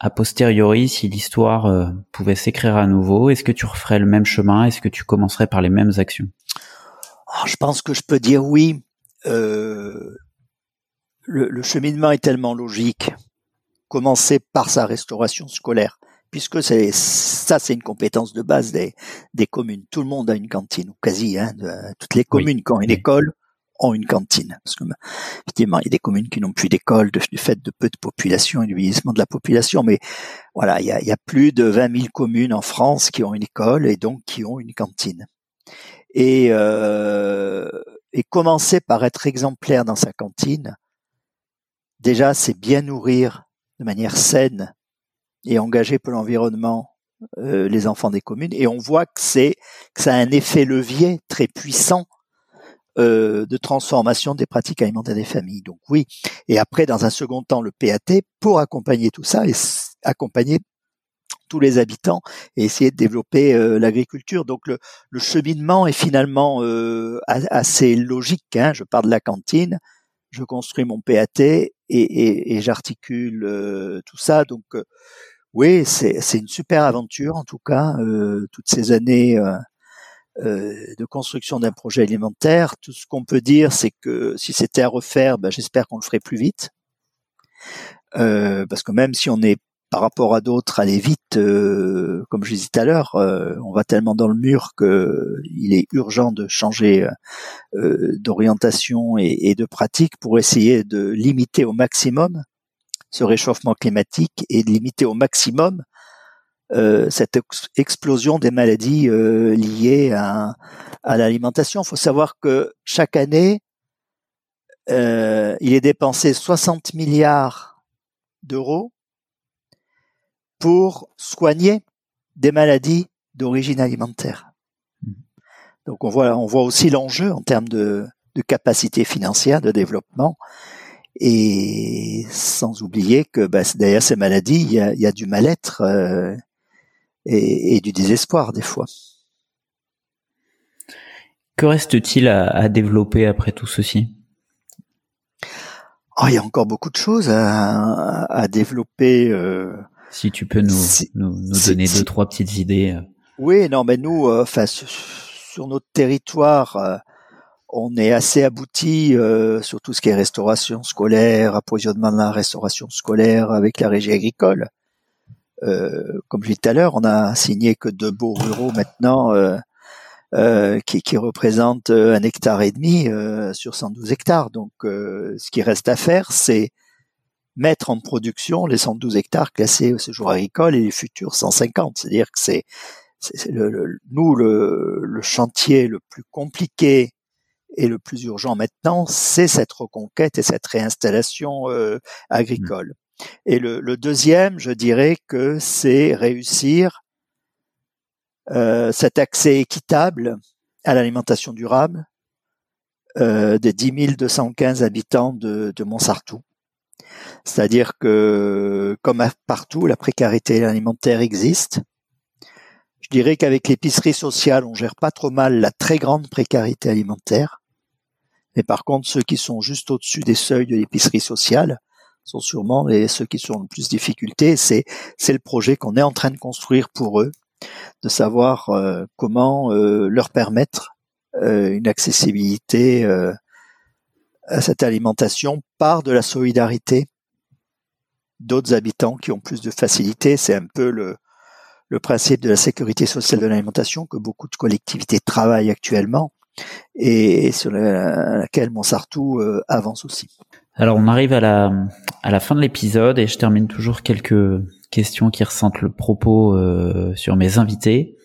a posteriori, si l'histoire euh, pouvait s'écrire à nouveau, est-ce que tu referais le même chemin? Est-ce que tu commencerais par les mêmes actions? Ah, Je pense que je peux dire oui. Euh, le, cheminement est tellement logique. Commencer par sa restauration scolaire, puisque c'est ça, c'est une compétence de base des, des communes. Tout le monde a une cantine, ou quasi. Hein, toutes les communes qui ont une école ont une cantine. Parce que, effectivement, il y a des communes qui n'ont plus d'école du fait de peu de population et du vieillissement de la population. Mais voilà, il y a, il y a plus de 20 000 communes en France qui ont une école et donc qui ont une cantine. Et, euh, et commencer par être exemplaire dans sa cantine, déjà, c'est bien nourrir de manière saine et engagée pour l'environnement euh, les enfants des communes. Et on voit que c'est que ça a un effet levier très puissant euh, de transformation des pratiques alimentaires des familles. Donc oui. Et après, dans un second temps, le PAT pour accompagner tout ça et accompagner tous les habitants et essayer de développer euh, l'agriculture. Donc le, le, cheminement est finalement euh, assez logique. Hein. Je pars de la cantine, je construis mon PAT et, et, et j'articule tout ça. Donc oui, c'est une super aventure en tout cas. toutes ces années euh, de construction d'un projet alimentaire. Tout ce qu'on peut dire, c'est que si c'était à refaire, ben, j'espère qu'on le ferait plus vite. Euh, parce que même si on est par rapport à d'autres aller vite, euh, comme je disais tout à l'heure, euh, on va tellement dans le mur que il est urgent de changer euh, d'orientation et, de pratique pour essayer de limiter au maximum ce réchauffement climatique et de limiter au maximum cette explosion des maladies liées à, à l'alimentation. Il faut savoir que chaque année, il est dépensé 60 milliards d'euros pour soigner des maladies d'origine alimentaire. Mmh. Donc on voit, on voit aussi l'enjeu en termes de, de capacité financière, de développement, et sans oublier que bah, derrière ces maladies, il y a, il y a du mal-être euh, et, et, du désespoir des fois. Que reste-t-il à, à, développer après tout ceci? Oh, Il y a encore beaucoup de choses à, à développer. Euh, si tu peux nous, nous, nous donner deux, trois petites idées. Euh. Oui, non, mais nous, euh, enfin, sur notre territoire, euh, on est assez abouti sur tout ce qui est restauration scolaire, approvisionnement de la restauration scolaire avec la régie agricole. comme je disais tout à l'heure, on a signé que deux beaux ruraux maintenant qui, qui, représentent un hectare et demi sur 112 hectares. Donc, ce qui reste à faire, c'est mettre en production les 112 hectares classés au séjour agricole et les futurs 150. C'est-à-dire que c'est, le, nous le, le, chantier le plus compliqué et le plus urgent maintenant, c'est cette reconquête et cette réinstallation euh, agricole. Et le, le, deuxième, je dirais que c'est réussir euh, cet accès équitable à l'alimentation durable euh, des 10 215 habitants de, de Montsartou. C'est-à-dire que, comme partout, la précarité alimentaire existe. Je dirais qu'avec l'épicerie sociale, on gère pas trop mal la très grande précarité alimentaire. Mais par contre, ceux qui sont juste au-dessus des seuils de l'épicerie sociale sont sûrement les, ceux qui sont le plus difficulté. C'est, c'est le projet qu'on est en train de construire pour eux, de savoir euh, comment euh, leur permettre euh, une accessibilité cette alimentation par de la solidarité d'autres habitants qui ont plus de facilité. C'est un peu le, le principe de la sécurité sociale de l'alimentation que beaucoup de collectivités travaillent actuellement et sur laquelle Montsartou euh, avance aussi. Alors on arrive à la, à la fin de l'épisode et je termine toujours quelques questions qui ressentent le propos euh, sur mes invités.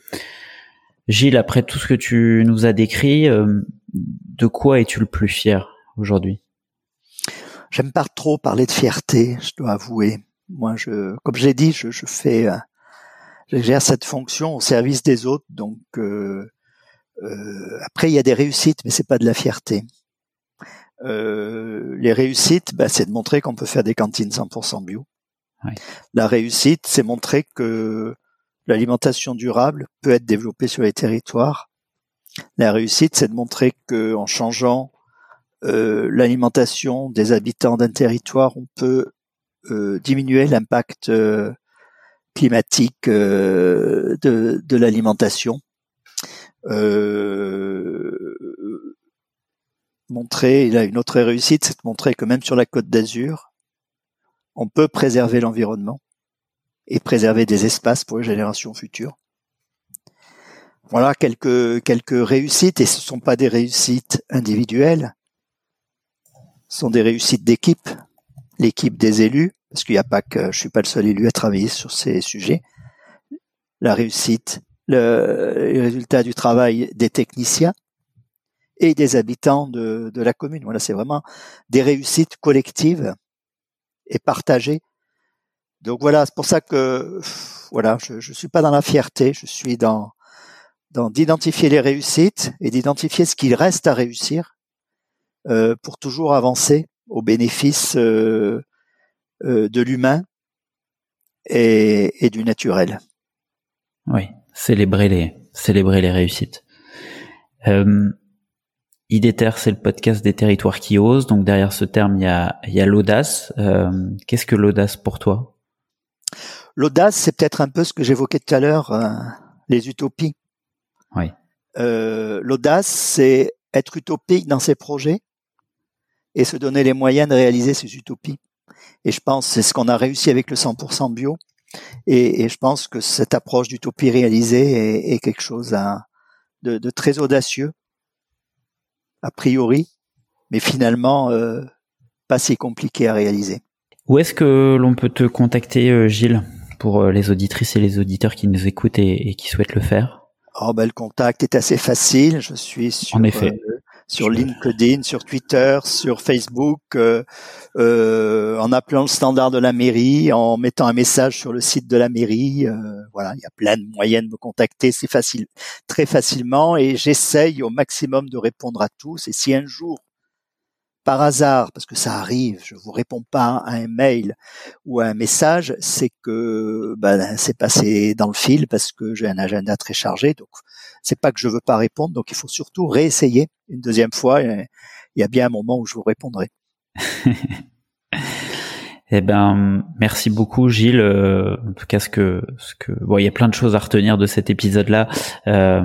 Gilles, après tout ce que tu nous as décrit, euh, de quoi es-tu le plus fier? Aujourd'hui? J'aime pas trop parler de fierté, je dois avouer. Moi, je, comme j'ai dit, je, je fais, euh, j'exerce cette fonction au service des autres. Donc, euh, euh, après, il y a des réussites, mais c'est pas de la fierté. Euh, les réussites, bah, c'est de montrer qu'on peut faire des cantines 100% bio. La réussite, c'est montrer que l'alimentation durable peut être développée sur les territoires. La réussite, c'est de montrer que en changeant euh, l'alimentation des habitants d'un territoire, on peut euh, diminuer l'impact euh, climatique de, l'alimentation. montrer, il a une autre réussite, c'est de montrer que même sur la côte d'Azur, on peut préserver l'environnement et préserver des espaces pour les générations futures. Voilà quelques quelques réussites et ce sont pas des réussites individuelles, sont des réussites d'équipe, l'équipe des élus, parce qu'il n'y a pas que je suis pas le seul élu à travailler sur ces sujets. La réussite, le, résultat du travail des techniciens et des habitants de, la commune. Voilà, c'est vraiment des réussites collectives et partagées. Donc voilà, c'est pour ça que voilà, je, je suis pas dans la fierté, je suis dans dans d'identifier les réussites et d'identifier ce qu'il reste à réussir pour toujours avancer au bénéfice euh, euh, de l'humain et, et, du naturel. Oui, célébrer les célébrer les réussites. Euh, IDETER, c'est le podcast des territoires qui osent. Donc derrière ce terme, il y a, il y a l'audace. Euh, Qu'est-ce que l'audace pour toi? L'audace, c'est peut-être un peu ce que j'évoquais tout à l'heure, les utopies. Oui. Euh, l'audace, c'est être utopique dans ses projets, et se donner les moyens de réaliser ces utopies. Et je pense c'est ce qu'on a réussi avec le 100% bio. Et, je pense que cette approche d'utopie réalisée est, quelque chose de, très audacieux, a priori, mais finalement euh, pas si compliqué à réaliser. Où est-ce que l'on peut te contacter, euh, Gilles, pour euh, les auditrices et les auditeurs qui nous écoutent et, qui souhaitent le faire? Oh ben le contact est assez facile. Je suis sur en effet sur LinkedIn, sur Twitter, sur Facebook, euh, euh, en appelant le standard de la mairie, en mettant un message sur le site de la mairie. Euh, voilà, il y a plein de moyens de me contacter, c'est facile, très facilement, et j'essaye au maximum de répondre à tous. Et si un jour par hasard, parce que ça arrive, je vous réponds pas à un mail ou à un message, c'est que ben, c'est passé dans le fil parce que j'ai un agenda très chargé. Donc, c'est pas que je veux pas répondre. Donc, il faut surtout réessayer une deuxième fois. il y a bien un moment où je vous répondrai. (laughs) eh ben, merci beaucoup, Gilles. Euh, en tout cas, ce que, ce que, bon, il y a plein de choses à retenir de cet épisode-là, euh,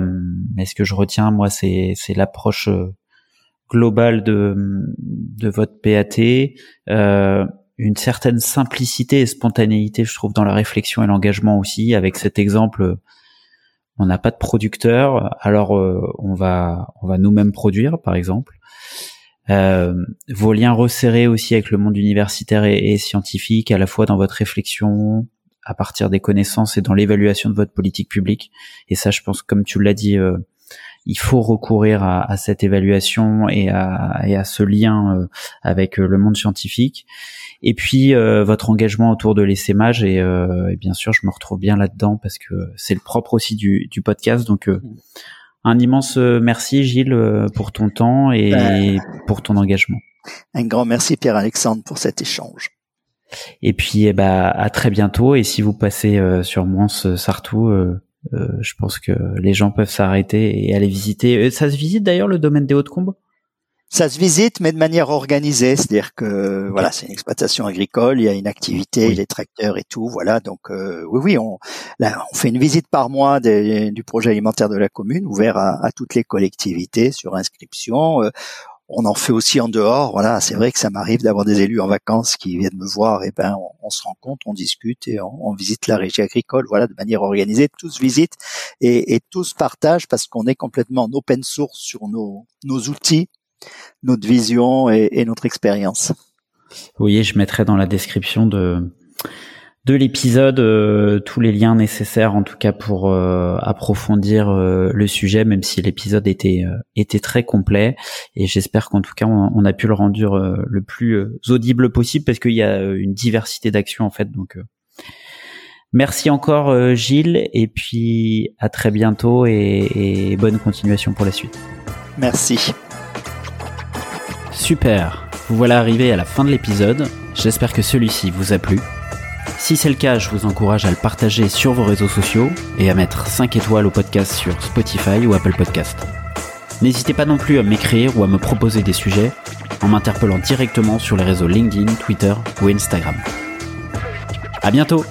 mais ce que je retiens, moi, c'est, c'est l'approche euh, global de, de votre PAT, euh, une certaine simplicité et spontanéité, je trouve, dans la réflexion et l'engagement aussi. Avec cet exemple, on n'a pas de producteur, alors euh, on va on va nous-mêmes produire, par exemple. Euh, vos liens resserrés aussi avec le monde universitaire et, et, scientifique, à la fois dans votre réflexion, à partir des connaissances et dans l'évaluation de votre politique publique. Et ça, je pense, comme tu l'as dit, euh, il faut recourir à, cette évaluation et à, et à ce lien euh, avec euh, le monde scientifique. Et puis euh, votre engagement autour de l'essaimage et, et, bien sûr je me retrouve bien là-dedans parce que c'est le propre aussi du, du podcast. Donc un immense merci Gilles pour ton temps et ben, pour ton engagement. Un grand merci Pierre-Alexandre pour cet échange. Et puis eh ben, à très bientôt et si vous passez sur Mons Sartou euh, je pense que les gens peuvent s'arrêter et aller visiter. Euh, ça se visite d'ailleurs le domaine des Hauts-de-Combe ça se visite, mais de manière organisée, c'est-à-dire que voilà, c'est une exploitation agricole, il y a une activité, les tracteurs et tout, voilà. Donc euh, oui, oui, on, là, on fait une visite par mois du projet alimentaire de la commune, ouvert à, à toutes les collectivités sur inscription on en fait aussi en dehors. Voilà, c'est vrai que ça m'arrive d'avoir des élus en vacances qui viennent me voir. Et ben, on, se rencontre, on discute et on, visite la régie agricole. Voilà, de manière organisée, tous visitent et, tous partagent parce qu'on est complètement en open source sur nos, outils, notre vision et, et notre expérience. Oui, je mettrai dans la description de de l'épisode euh, tous les liens nécessaires en tout cas pour euh, approfondir euh, le sujet même si l'épisode était était très complet. Et j'espère qu'en tout cas on, a pu le rendre le plus audible possible parce qu'il y a une diversité d'actions en fait. Donc merci encore Gilles. Et puis à très bientôt et, et bonne continuation pour la suite. Merci. Super. Vous voilà arrivé à la fin de l'épisode. J'espère que celui-ci vous a plu si c'est le cas, je vous encourage à le partager sur vos réseaux sociaux et à mettre 5 étoiles au podcast sur Spotify ou Apple Podcast. N'hésitez pas non plus à m'écrire ou à me proposer des sujets en m'interpellant directement sur les réseaux LinkedIn, Twitter ou Instagram. À bientôt!